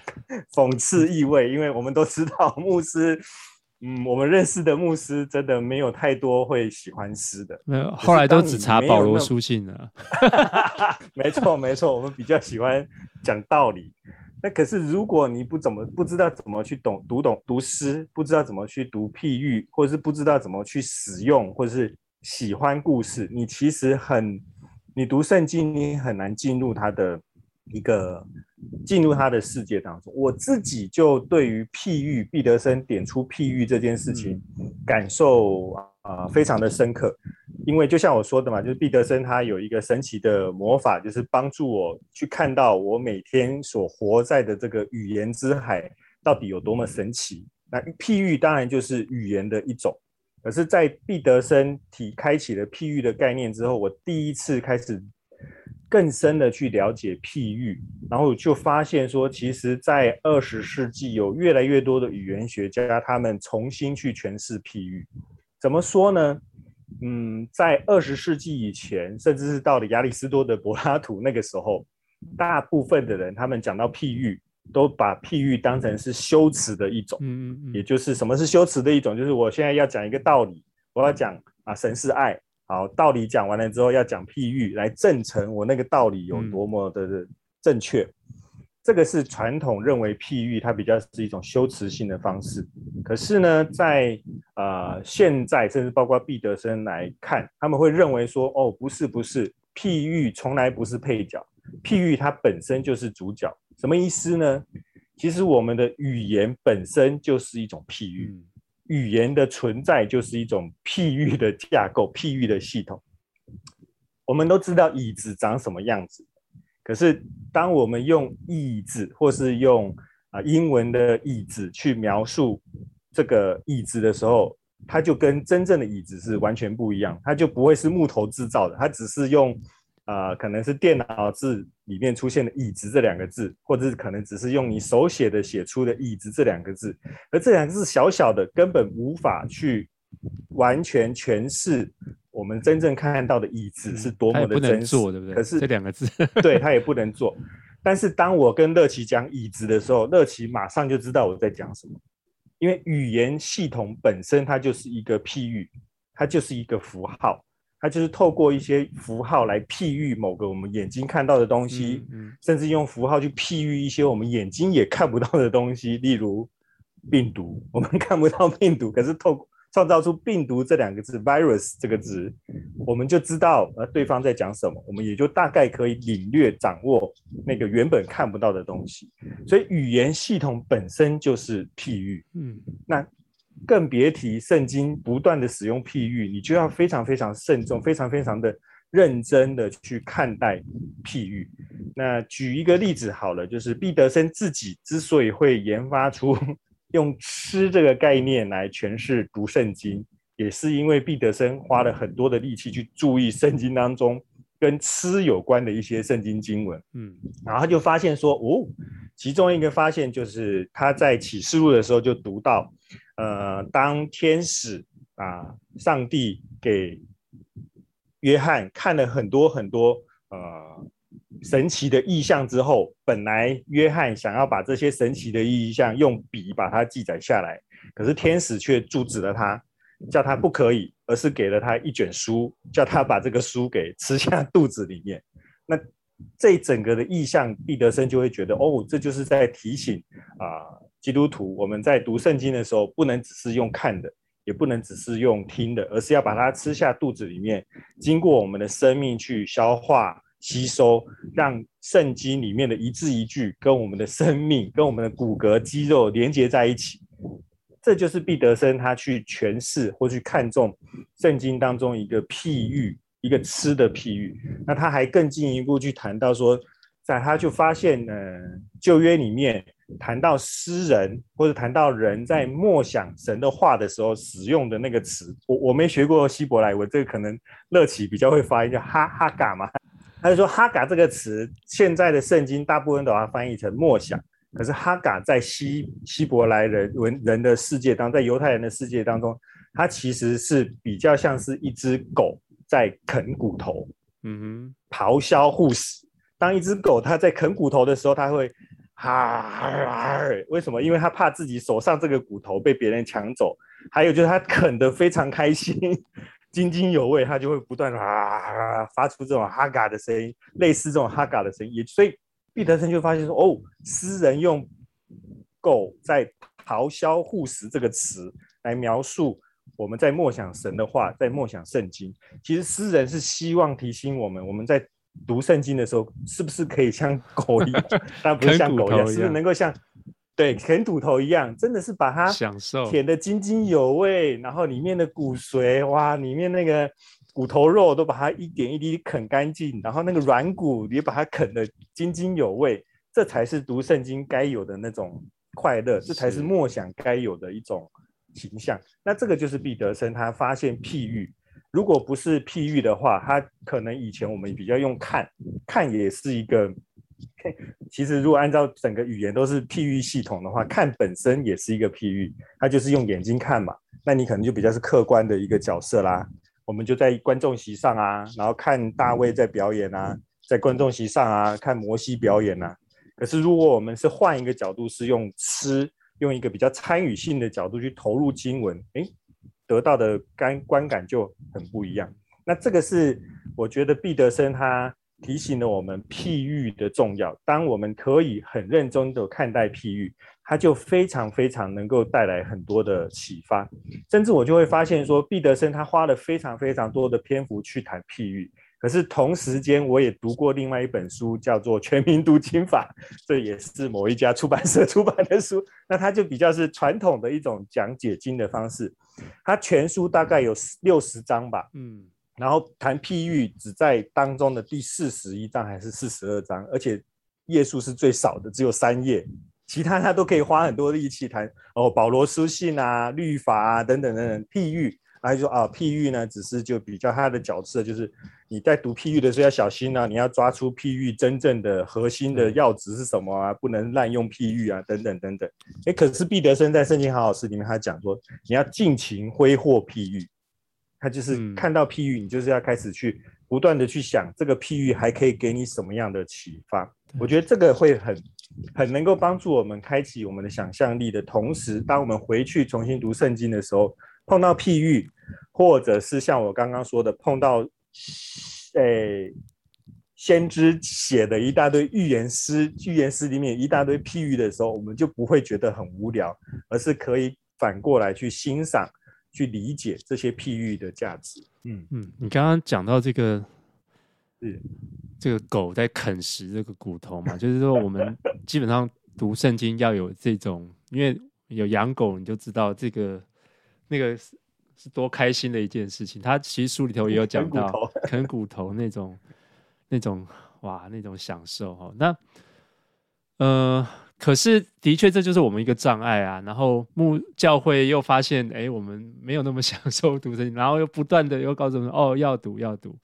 讽刺意味，因为我们都知道牧师，嗯，我们认识的牧师真的没有太多会喜欢诗的。没有，后来都只查保罗书信了。没错，没错，我们比较喜欢讲道理。那可是，如果你不怎么不知道怎么去懂读懂读诗，不知道怎么去读譬喻，或者是不知道怎么去使用，或者是喜欢故事，你其实很，你读圣经你很难进入他的一个进入他的世界当中。我自己就对于譬喻，毕德生点出譬喻这件事情，感受啊、呃、非常的深刻。因为就像我说的嘛，就是毕德生他有一个神奇的魔法，就是帮助我去看到我每天所活在的这个语言之海到底有多么神奇。那譬喻当然就是语言的一种，可是，在毕德生提开启了譬喻的概念之后，我第一次开始更深的去了解譬喻，然后就发现说，其实，在二十世纪有越来越多的语言学家，他们重新去诠释譬喻，怎么说呢？嗯，在二十世纪以前，甚至是到了亚里士多德、柏拉图那个时候，大部分的人他们讲到譬喻，都把譬喻当成是修辞的一种。嗯嗯，也就是什么是修辞的一种？就是我现在要讲一个道理，我要讲啊，神是爱，好，道理讲完了之后，要讲譬喻来证成我那个道理有多么的正确。嗯、这个是传统认为譬喻它比较是一种修辞性的方式。可是呢，在呃现在甚至包括毕德生来看，他们会认为说，哦，不是不是，譬喻从来不是配角，譬喻它本身就是主角。什么意思呢？其实我们的语言本身就是一种譬喻。嗯语言的存在就是一种譬喻的架构，譬喻的系统。我们都知道椅子长什么样子，可是当我们用椅子或是用啊英文的椅子去描述这个椅子的时候，它就跟真正的椅子是完全不一样，它就不会是木头制造的，它只是用。啊、可能是电脑字里面出现的“椅子”这两个字，或者是可能只是用你手写的写出的“椅子”这两个字，而这两个字小小的，根本无法去完全诠释我们真正看到的椅子是多么的真实，对不对？可是这两个字，对，他也不能做。但是当我跟乐奇讲椅子的时候，乐奇马上就知道我在讲什么，因为语言系统本身它就是一个譬喻，它就是一个符号。它就是透过一些符号来譬喻某个我们眼睛看到的东西，嗯嗯、甚至用符号去譬喻一些我们眼睛也看不到的东西，例如病毒。我们看不到病毒，可是透过创造出病毒这两个字 （virus） 这个字，我们就知道呃对方在讲什么，我们也就大概可以领略掌握那个原本看不到的东西。所以语言系统本身就是譬喻。嗯，那。更别提圣经不断的使用譬喻，你就要非常非常慎重，非常非常的认真的去看待譬喻。那举一个例子好了，就是毕德生自己之所以会研发出用吃这个概念来诠释读圣经，也是因为毕德生花了很多的力气去注意圣经当中跟吃有关的一些圣经经文。嗯，然后他就发现说，哦，其中一个发现就是他在启示录的时候就读到。呃，当天使啊，上帝给约翰看了很多很多呃神奇的异象之后，本来约翰想要把这些神奇的异象用笔把它记载下来，可是天使却阻止了他，叫他不可以，而是给了他一卷书，叫他把这个书给吃下肚子里面。那这整个的异象，毕德生就会觉得，哦，这就是在提醒啊。基督徒，我们在读圣经的时候，不能只是用看的，也不能只是用听的，而是要把它吃下肚子里面，经过我们的生命去消化吸收，让圣经里面的一字一句跟我们的生命、跟我们的骨骼肌肉连接在一起。这就是毕德生他去诠释或去看重圣经当中一个譬喻，一个吃的譬喻。那他还更进一步去谈到说，在他就发现，呃，旧约里面。谈到诗人或者谈到人在默想神的话的时候使用的那个词，我我没学过希伯来文，这个可能乐琪比较会发音，叫哈哈嘎嘛。他就说哈嘎这个词，现在的圣经大部分都把它翻译成默想，可是哈嘎在希希伯来人文人的世界当中，在犹太人的世界当中，它其实是比较像是一只狗在啃骨头，嗯哼，咆哮护食。当一只狗它在啃骨头的时候，它会。哈，为什么？因为它怕自己手上这个骨头被别人抢走，还有就是它啃得非常开心，津津有味，他就会不断的啊发出这种哈嘎的声音，类似这种哈嘎的声音。也所以毕德生就发现说，哦，诗人用狗在咆哮护食这个词来描述我们在默想神的话，在默想圣经。其实诗人是希望提醒我们，我们在。读圣经的时候，是不是可以像狗一样？但不是像狗一样，是不是能够像对啃骨头一样？真的是把它享受舔得津津有味，然后里面的骨髓哇，里面那个骨头肉都把它一点一滴啃干净，然后那个软骨也把它啃得津津有味，这才是读圣经该有的那种快乐，这才是默想该有的一种形象。那这个就是毕德生他发现譬喻。如果不是譬喻的话，他可能以前我们比较用看，看也是一个。其实如果按照整个语言都是譬喻系统的话，看本身也是一个譬喻，它就是用眼睛看嘛。那你可能就比较是客观的一个角色啦。我们就在观众席上啊，然后看大卫在表演啊，在观众席上啊看摩西表演啊。可是如果我们是换一个角度，是用吃，用一个比较参与性的角度去投入经文，诶。得到的感观感就很不一样。那这个是我觉得毕德生他提醒了我们譬喻的重要。当我们可以很认真的看待譬喻，它就非常非常能够带来很多的启发。甚至我就会发现说，毕德生他花了非常非常多的篇幅去谈譬喻。可是同时间，我也读过另外一本书，叫做《全民读经法》，这也是某一家出版社 出版的书。那它就比较是传统的一种讲解经的方式。它全书大概有六十章吧，嗯，然后谈譬喻只在当中的第四十一章还是四十二章，而且页数是最少的，只有三页。其他他都可以花很多力气谈哦，保罗书信啊、律法啊等等等等譬喻。然后就说啊，譬喻呢，只是就比较他的角色，就是你在读譬喻的时候要小心啊，你要抓出譬喻真正的核心的要旨是什么啊，不能滥用譬喻啊，等等等等。诶，可是毕德生在《圣经好好吃》里面他讲说，你要尽情挥霍譬喻，他就是看到譬喻，你就是要开始去不断的去想这个譬喻还可以给你什么样的启发。我觉得这个会很很能够帮助我们开启我们的想象力的同时，当我们回去重新读圣经的时候。碰到譬喻，或者是像我刚刚说的，碰到，诶、欸，先知写的一大堆预言诗，预言诗里面一大堆譬喻的时候，我们就不会觉得很无聊，而是可以反过来去欣赏、去理解这些譬喻的价值。嗯嗯，你刚刚讲到这个，是这个狗在啃食这个骨头嘛？就是说，我们基本上读圣经要有这种，因为有养狗，你就知道这个。那个是是多开心的一件事情。他其实书里头也有讲到啃骨头那种那种哇那种享受哈。那呃，可是的确这就是我们一个障碍啊。然后牧教会又发现，哎，我们没有那么享受读圣经，然后又不断的又告诉我们，哦，要读要读，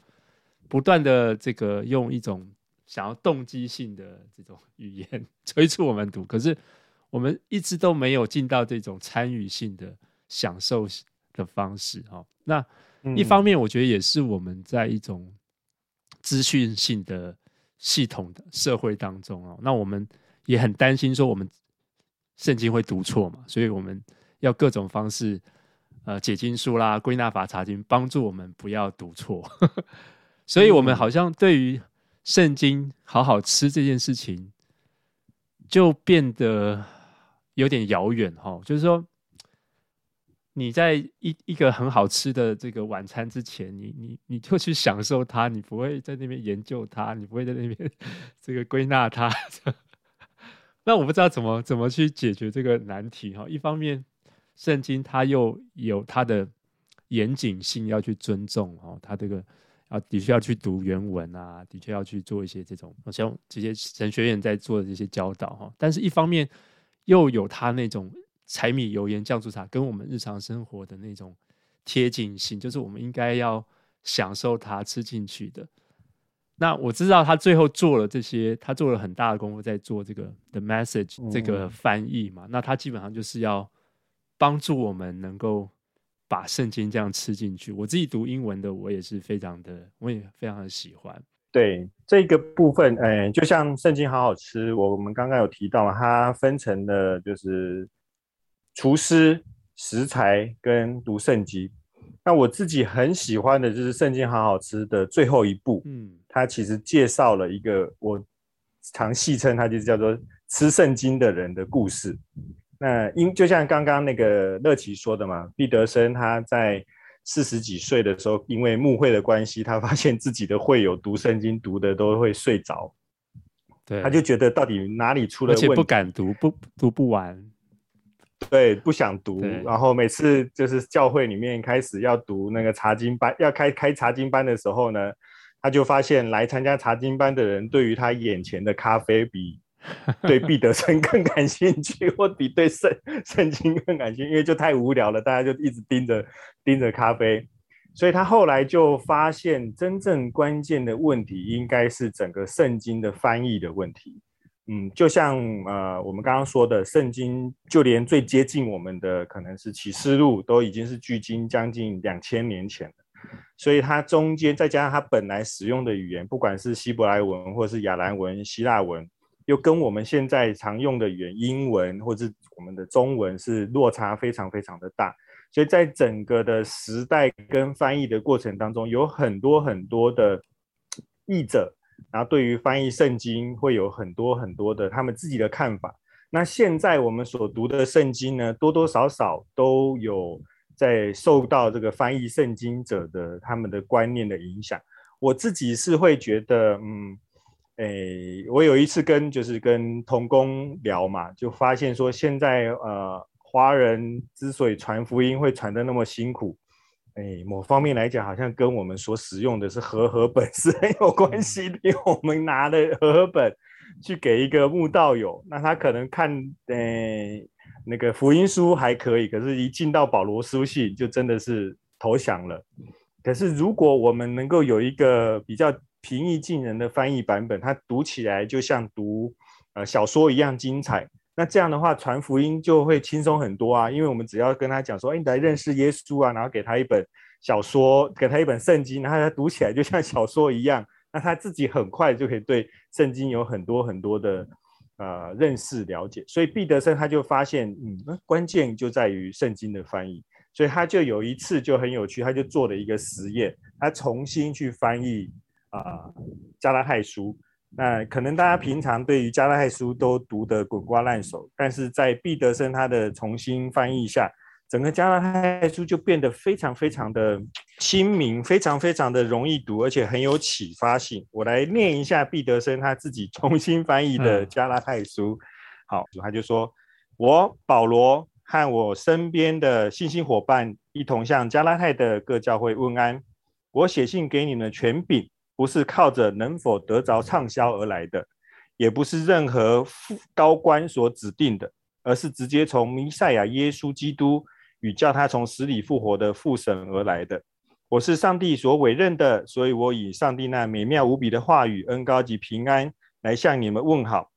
不断的这个用一种想要动机性的这种语言 催促我们读。可是我们一直都没有进到这种参与性的。享受的方式，哈，那一方面我觉得也是我们在一种资讯性的系统的社会当中哦，那我们也很担心说我们圣经会读错嘛，所以我们要各种方式，呃，解经书啦、归纳法查经，帮助我们不要读错。所以我们好像对于圣经好好吃这件事情，就变得有点遥远哈，就是说。你在一一个很好吃的这个晚餐之前，你你你就去享受它，你不会在那边研究它，你不会在那边 这个归纳它。那我不知道怎么怎么去解决这个难题哈。一方面，圣经它又有它的严谨性要去尊重哈，它这个啊的确要去读原文啊，的确要去做一些这种像这些神学院在做的这些教导哈。但是一方面又有它那种。柴米油盐酱醋茶跟我们日常生活的那种贴近性，就是我们应该要享受它吃进去的。那我知道他最后做了这些，他做了很大的功夫在做这个 The Message 这个翻译嘛。那他基本上就是要帮助我们能够把圣经这样吃进去。我自己读英文的，我也是非常的，我也非常的喜欢。对这个部分，哎，就像圣经好好吃，我们刚刚有提到嘛，它分成了就是。厨师、食材跟读圣经，那我自己很喜欢的就是《圣经好好吃》的最后一步，嗯，它其实介绍了一个我常戏称他就是叫做吃圣经的人的故事。那因就像刚刚那个乐琪说的嘛，毕德生他在四十几岁的时候，因为牧会的关系，他发现自己的会友读圣经读的都会睡着，对，他就觉得到底哪里出了问题，而且不敢读，不读不完。对，不想读，然后每次就是教会里面开始要读那个查经班，要开开查经班的时候呢，他就发现来参加查经班的人，对于他眼前的咖啡比 对毕德生更感兴趣，或比对圣圣经更感兴趣，因为就太无聊了，大家就一直盯着盯着咖啡，所以他后来就发现，真正关键的问题应该是整个圣经的翻译的问题。嗯，就像呃，我们刚刚说的，圣经就连最接近我们的，可能是启示录，都已经是距今将近两千年前了。所以它中间再加上它本来使用的语言，不管是希伯来文或是亚兰文、希腊文，又跟我们现在常用的语言英文或是我们的中文是落差非常非常的大。所以在整个的时代跟翻译的过程当中，有很多很多的译者，然后对于翻译圣经会有很多很多的他们自己的看法。那现在我们所读的圣经呢，多多少少都有在受到这个翻译圣经者的他们的观念的影响。我自己是会觉得，嗯，诶，我有一次跟就是跟同工聊嘛，就发现说现在呃。华人之所以传福音会传的那么辛苦，哎，某方面来讲，好像跟我们所使用的是和合本是很有关系的。因为我们拿的和合本去给一个慕道友，那他可能看，哎，那个福音书还可以，可是一进到保罗书信，就真的是投降了。可是如果我们能够有一个比较平易近人的翻译版本，它读起来就像读呃小说一样精彩。那这样的话，传福音就会轻松很多啊，因为我们只要跟他讲说，哎，你来认识耶稣啊，然后给他一本小说，给他一本圣经，然后他读起来就像小说一样，那他自己很快就可以对圣经有很多很多的呃认识了解。所以毕德森他就发现，嗯，关键就在于圣经的翻译，所以他就有一次就很有趣，他就做了一个实验，他重新去翻译啊、加拉太书。那可能大家平常对于加拉太书都读得滚瓜烂熟，但是在毕德森他的重新翻译下，整个加拉太书就变得非常非常的亲民，非常非常的容易读，而且很有启发性。我来念一下毕德生他自己重新翻译的加拉太书。好，他就说：“我保罗和我身边的信心伙伴一同向加拉太的各教会问安。我写信给你们的权柄。”不是靠着能否得着畅销而来的，也不是任何高官所指定的，而是直接从弥赛亚耶稣基督与叫他从死里复活的父神而来的。我是上帝所委任的，所以我以上帝那美妙无比的话语、恩膏及平安来向你们问好。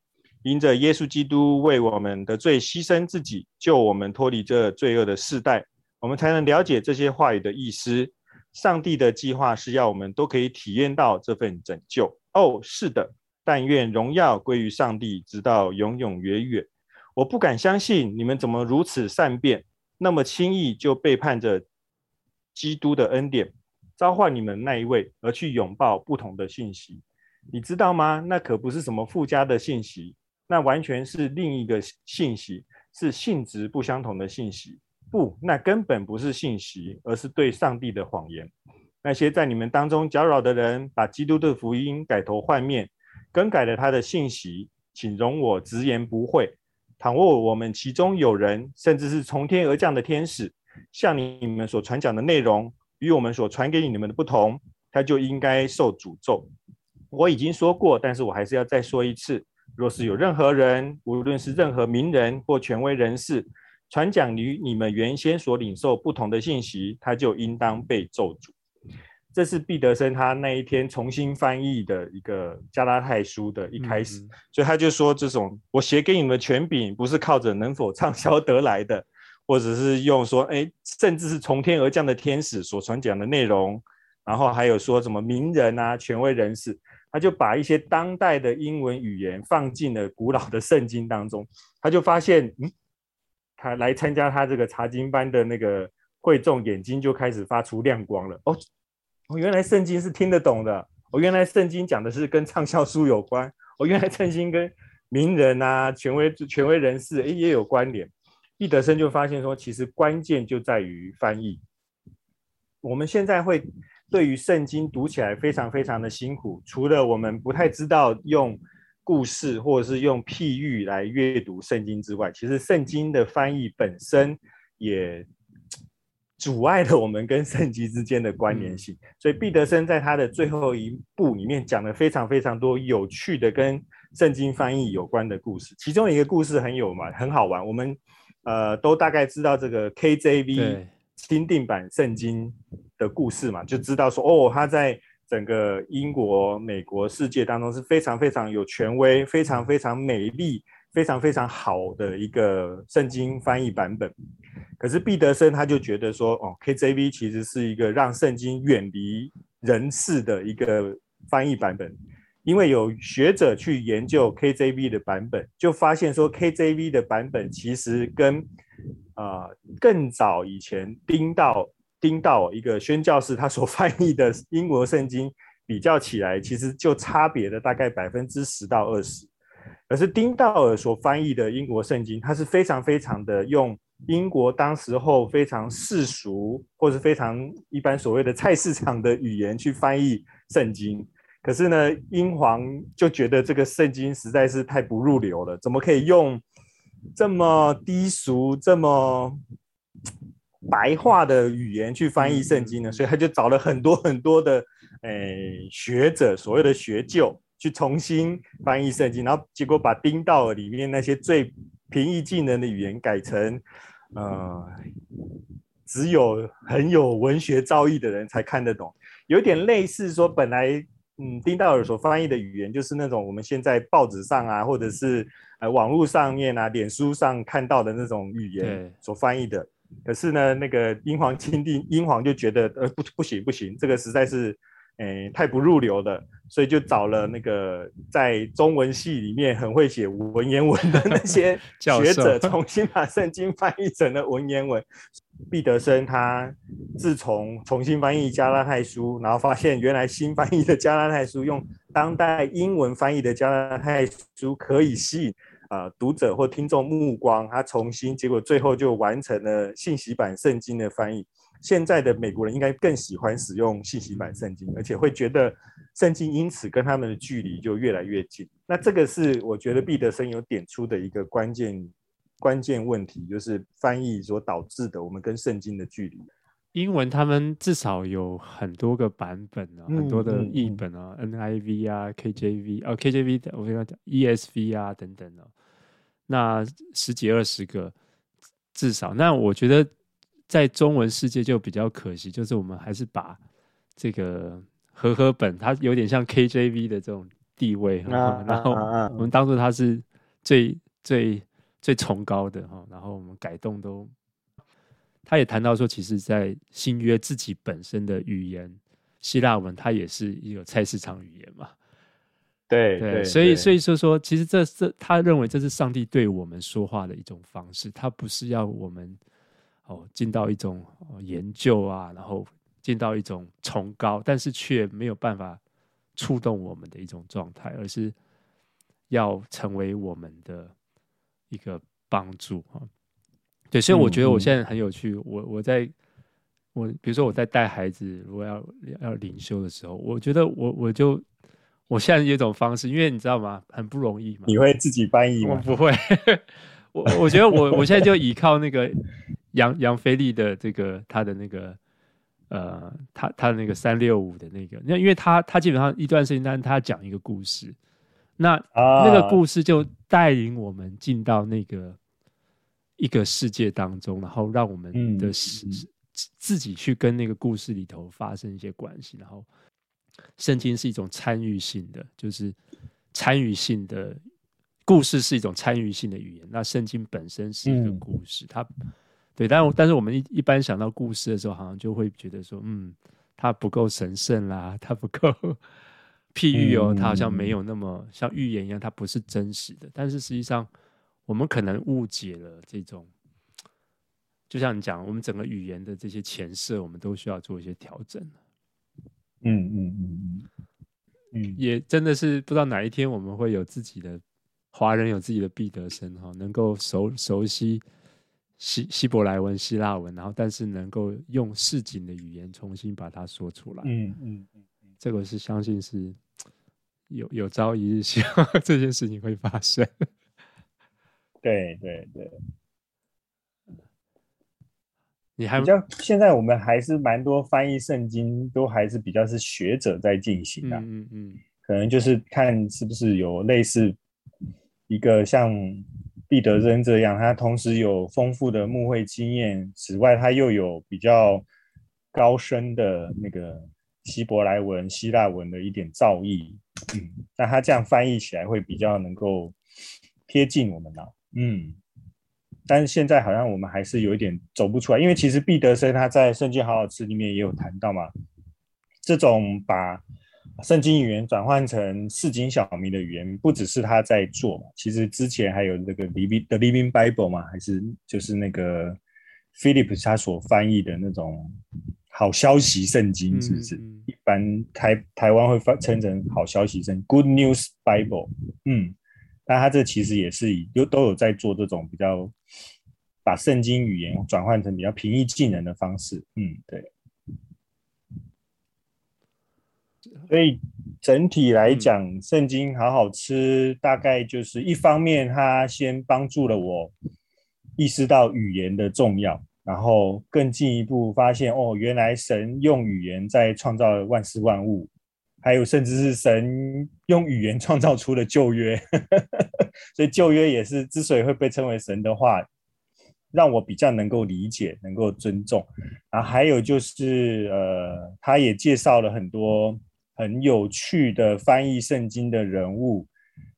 因着耶稣基督为我们的罪牺牲自己，救我们脱离这罪恶的世代，我们才能了解这些话语的意思。上帝的计划是要我们都可以体验到这份拯救。哦，是的，但愿荣耀归于上帝，直到永永远远。我不敢相信你们怎么如此善变，那么轻易就背叛着基督的恩典，召唤你们那一位，而去拥抱不同的信息。你知道吗？那可不是什么附加的信息，那完全是另一个信息，是性质不相同的信息。不，那根本不是信息，而是对上帝的谎言。那些在你们当中搅扰的人，把基督的福音改头换面，更改了他的信息，请容我直言不讳。倘若我们其中有人，甚至是从天而降的天使，向你们所传讲的内容与我们所传给你们的不同，他就应该受诅咒。我已经说过，但是我还是要再说一次：若是有任何人，无论是任何名人或权威人士，传讲与你们原先所领受不同的信息，他就应当被咒诅。这是毕德生他那一天重新翻译的一个加拉太书的一开始，嗯嗯，所以他就说：这种我写给你们的权柄，不是靠着能否畅销得来的，或者是用说，哎，甚至是从天而降的天使所传讲的内容，然后还有说什么名人啊、权威人士，他就把一些当代的英文语言放进了古老的圣经当中，他就发现，嗯。他来参加他这个查经班的那个会众，眼睛就开始发出亮光了。哦，哦，原来圣经是听得懂的。哦，原来圣经讲的是跟畅销书有关。哦，原来圣经跟名人啊、权威权威人士诶也有关联。易德生就发现说，其实关键就在于翻译。我们现在会对于圣经读起来非常非常的辛苦，除了我们不太知道用。故事或者是用譬喻来阅读圣经之外，其实圣经的翻译本身也阻碍了我们跟圣经之间的关联性。所以毕德生在他的最后一部里面讲了非常非常多有趣的跟圣经翻译有关的故事。其中一个故事很有嘛，很好玩。我们呃都大概知道这个 KJV 钦定版圣经的故事嘛，就知道说哦，他在。整个英国、美国世界当中是非常非常有权威、非常非常美丽、非常非常好的一个圣经翻译版本。可是毕德生他就觉得说，哦，KJV 其实是一个让圣经远离人世的一个翻译版本，因为有学者去研究 KJV 的版本，就发现说 KJV 的版本其实跟啊、更早以前丁道丁道一个宣教士他所 翻译的英国圣经比较起来，其实就差别了大概百分之十到二十。可是丁道尔所翻译的英国圣经，它是非常非常的用英国当时候非常世俗或是非常一般所谓的菜市场的语言去翻译圣经。可是呢，英皇就觉得这个圣经实在是太不入流了，怎么可以用这么低俗、这么白话的语言去翻译圣经呢？所以他就找了很多很多的诶、学者，所谓的学究。去重新翻译圣经，然后结果把丁道尔里面那些最平易近人的语言改成，呃，只有很有文学造诣的人才看得懂，有点类似说，本来嗯，丁道尔所翻译的语言就是那种我们现在报纸上啊，或者是呃网络上面啊、脸书上看到的那种语言所翻译的。可是呢，那个英皇钦定，英皇就觉得呃不不行不行，这个实在是。诶，太不入流了，所以就找了那个在中文系里面很会写文言文的那些 学者，重新把圣经翻译成了文言文。毕德生他自从重新翻译加拉太书，然后发现原来新翻译的加拉太书用当代英文翻译的加拉太书可以吸引啊、呃、读者或听众目光，他重新结果最后就完成了信息版圣经的翻译。现在的美国人应该更喜欢使用信息版圣经，而且会觉得圣经因此跟他们的距离就越来越近。那这个是我觉得毕德森有点出的一个关键关键问题，就是翻译所导致的我们跟圣经的距离。英文他们至少有很多个版本啊，很多的译本啊、，NIV 啊，KJV 啊，KJV 我跟他讲 ESV 啊等等的，那十几二十个至少。那我觉得。在中文世界就比较可惜，就是我们还是把这个和合本，它有点像 KJV 的这种地位，啊、然后我们当做它是最最最崇高的哈，然后我们改动都，他也谈到说，其实，在新约自己本身的语言希腊文，它也是一个菜市场语言嘛，对对，对，所以所以说说，其实这这他认为这是上帝对我们说话的一种方式，他不是要我们。哦，进到一种研究啊，然后进到一种崇高，但是却没有办法触动我们的一种状态，而是要成为我们的一个帮助啊。对，所以我觉得我现在很有趣。嗯、我我在我比如说我在带孩子，如果要要灵修的时候，我觉得我我就我现在有一种方式，因为你知道吗？很不容易嘛。你会自己翻译吗？我不会。我我觉得我我现在就依靠那个。杨杨飞利的这个他的那个呃，他他的那个三六五的那个，那因为他他基本上一段时间，但他讲一个故事，那、啊、那个故事就带领我们进到那个一个世界当中，然后让我们的、嗯、自己去跟那个故事里头发生一些关系。然后，圣经是一种参与性的，就是参与性的故事是一种参与性的语言。那圣经本身是一个故事，嗯、它。对，但但是我们一一般想到故事的时候，好像就会觉得说，嗯，它不够神圣啦，它不够 譬喻哦，它好像没有那么像预言一样，它不是真实的。但是实际上，我们可能误解了这种，就像你讲，我们整个语言的这些前设，我们都需要做一些调整。嗯嗯嗯嗯嗯，也真的是不知道哪一天我们会有自己的华人有自己的毕得生哈，能够熟熟悉。希希伯来文、希腊文，然后但是能够用市井的语言重新把它说出来，嗯嗯嗯，这个是相信是有有朝一日希望 这件事情会发生。对对对，你还比较现在我们还是蛮多翻译圣经都还是比较是学者在进行的，嗯嗯嗯，可能就是看是不是有类似一个像。毕德生这样，他同时有丰富的牧会经验，此外他又有比较高深的那个希伯来文、希腊文的一点造诣，嗯，那他这样翻译起来会比较能够贴近我们脑，嗯，但是现在好像我们还是有一点走不出来，因为其实毕德生他在《圣经好好吃》里面也有谈到嘛，这种把圣经语言转换成市井小民的语言，不只是他在做，其实之前还有那个 Living The Living Bible 嘛，还是就是那个 Philip 他所翻译的那种好消息圣经，是不是？嗯嗯、一般台台湾会翻称成好消息圣 Good News Bible，嗯，但他这其实也是以有都有在做这种比较把圣经语言转换成比较平易近人的方式，嗯，对。所以整体来讲，圣经好好吃，大概就是一方面，它先帮助了我意识到语言的重要，然后更进一步发现，哦，原来神用语言在创造万事万物，还有甚至是神用语言创造出了旧约，所以旧约也是之所以会被称为神的话，让我比较能够理解，能够尊重。然后还有就是，呃，他也介绍了很多。很有趣的翻译圣经的人物，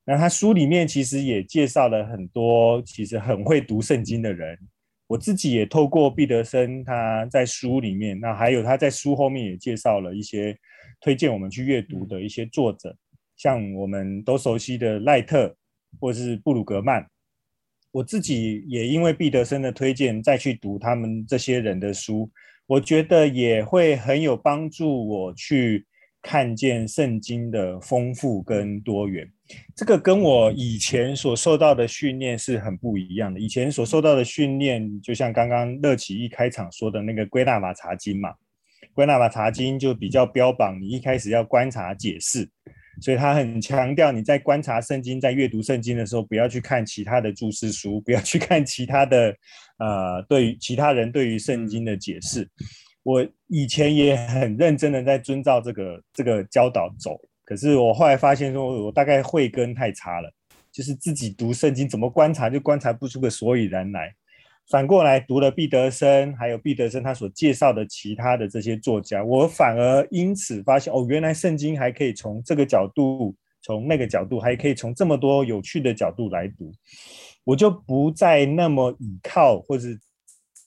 那他书里面其实也介绍了很多其实很会读圣经的人。我自己也透过毕德生他在书里面，那还有他在书后面也介绍了一些推荐我们去阅读的一些作者，像我们都熟悉的赖特或是布鲁格曼。我自己也因为毕德生的推荐再去读他们这些人的书，我觉得也会很有帮助我去。看见圣经的丰富跟多元，这个跟我以前所受到的训练是很不一样的。以前所受到的训练，就像刚刚乐奇一开场说的那个归纳法查经嘛，归纳法查经就比较标榜你一开始要观察解释，所以他很强调你在观察圣经、在阅读圣经的时候，不要去看其他的注释书，不要去看其他的呃对于其他人对于圣经的解释。我以前也很认真的在遵照这个这个教导走，可是我后来发现说，我大概慧根太差了，就是自己读圣经怎么观察就观察不出个所以然来。反过来读了毕德生，还有毕德生他所介绍的其他的这些作家，我反而因此发现哦，原来圣经还可以从这个角度，从那个角度，还可以从这么多有趣的角度来读，我就不再那么倚靠或是。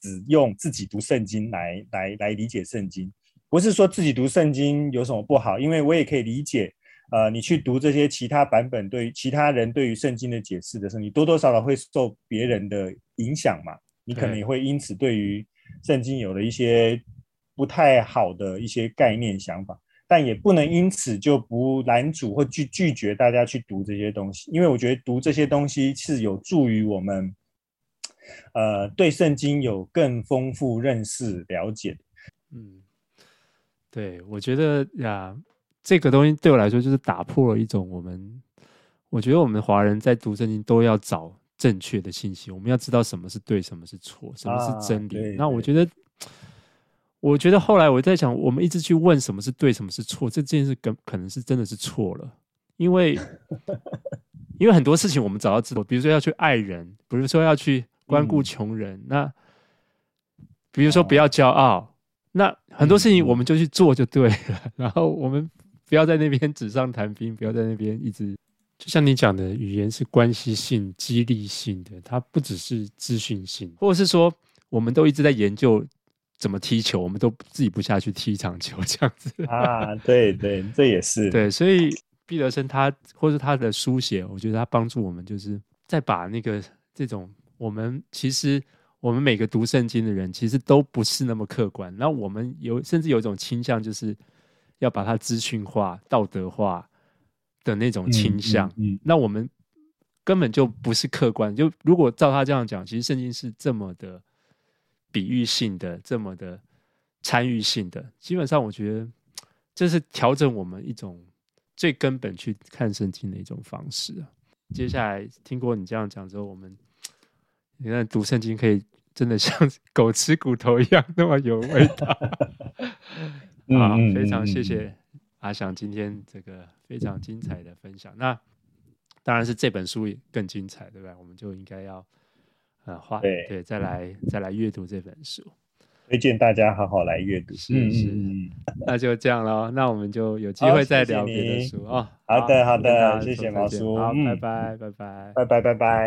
只用自己读圣经来来来理解圣经，不是说自己读圣经有什么不好，因为我也可以理解，呃，你去读这些其他版本对于其他人对于圣经的解释的时候，你多多少少会受别人的影响嘛，你可能也会因此对于圣经有了一些不太好的一些概念想法，但也不能因此就不拦阻或拒拒绝大家去读这些东西，因为我觉得读这些东西是有助于我们。呃，对圣经有更丰富认识、了解。嗯，对，我觉得呀，这个东西对我来说就是打破了一种我们，我觉得我们华人在读圣经都要找正确的信息，我们要知道什么是对，什么是错，什么是真理。那我觉得，我觉得后来我在想，我们一直去问什么是对，什么是错，这件事可可能是真的是错了，因为 因为很多事情我们早要知道，比如说要去爱人，比如说要去。关顾穷人，嗯、那比如说不要骄傲，哦、那很多事情我们就去做就对了。嗯、然后我们不要在那边纸上谈兵，不要在那边一直就像你讲的，语言是关系性、激励性的，它不只是资讯性，或者是说我们都一直在研究怎么踢球，我们都自己不下去踢一场球 这样子啊？对对，这也是对。所以毕德生他或是他的书写，我觉得他帮助我们，就是在把那个这种。我们其实，我们每个读圣经的人，其实都不是那么客观。那我们有，甚至有一种倾向，就是要把它资讯化、道德化的那种倾向。嗯，嗯，嗯，那我们根本就不是客观。就如果照他这样讲，其实圣经是这么的比喻性的，这么的参与性的。基本上，我觉得这是调整我们一种最根本去看圣经的一种方式啊。接下来听过你这样讲之后，我们。你看读圣经可以真的像 狗吃骨头一样那么有味道 啊！非常谢谢阿翔今天这个非常精彩的分享。那当然是这本书也更精彩，对吧？我们就应该要呃花对，对再来再来阅读这本书，推荐大家好好来阅读。是是，那就这样喽。那我们就有机会再聊别的书啊。好的好的，谢谢毛叔，好，拜拜拜拜拜拜拜拜。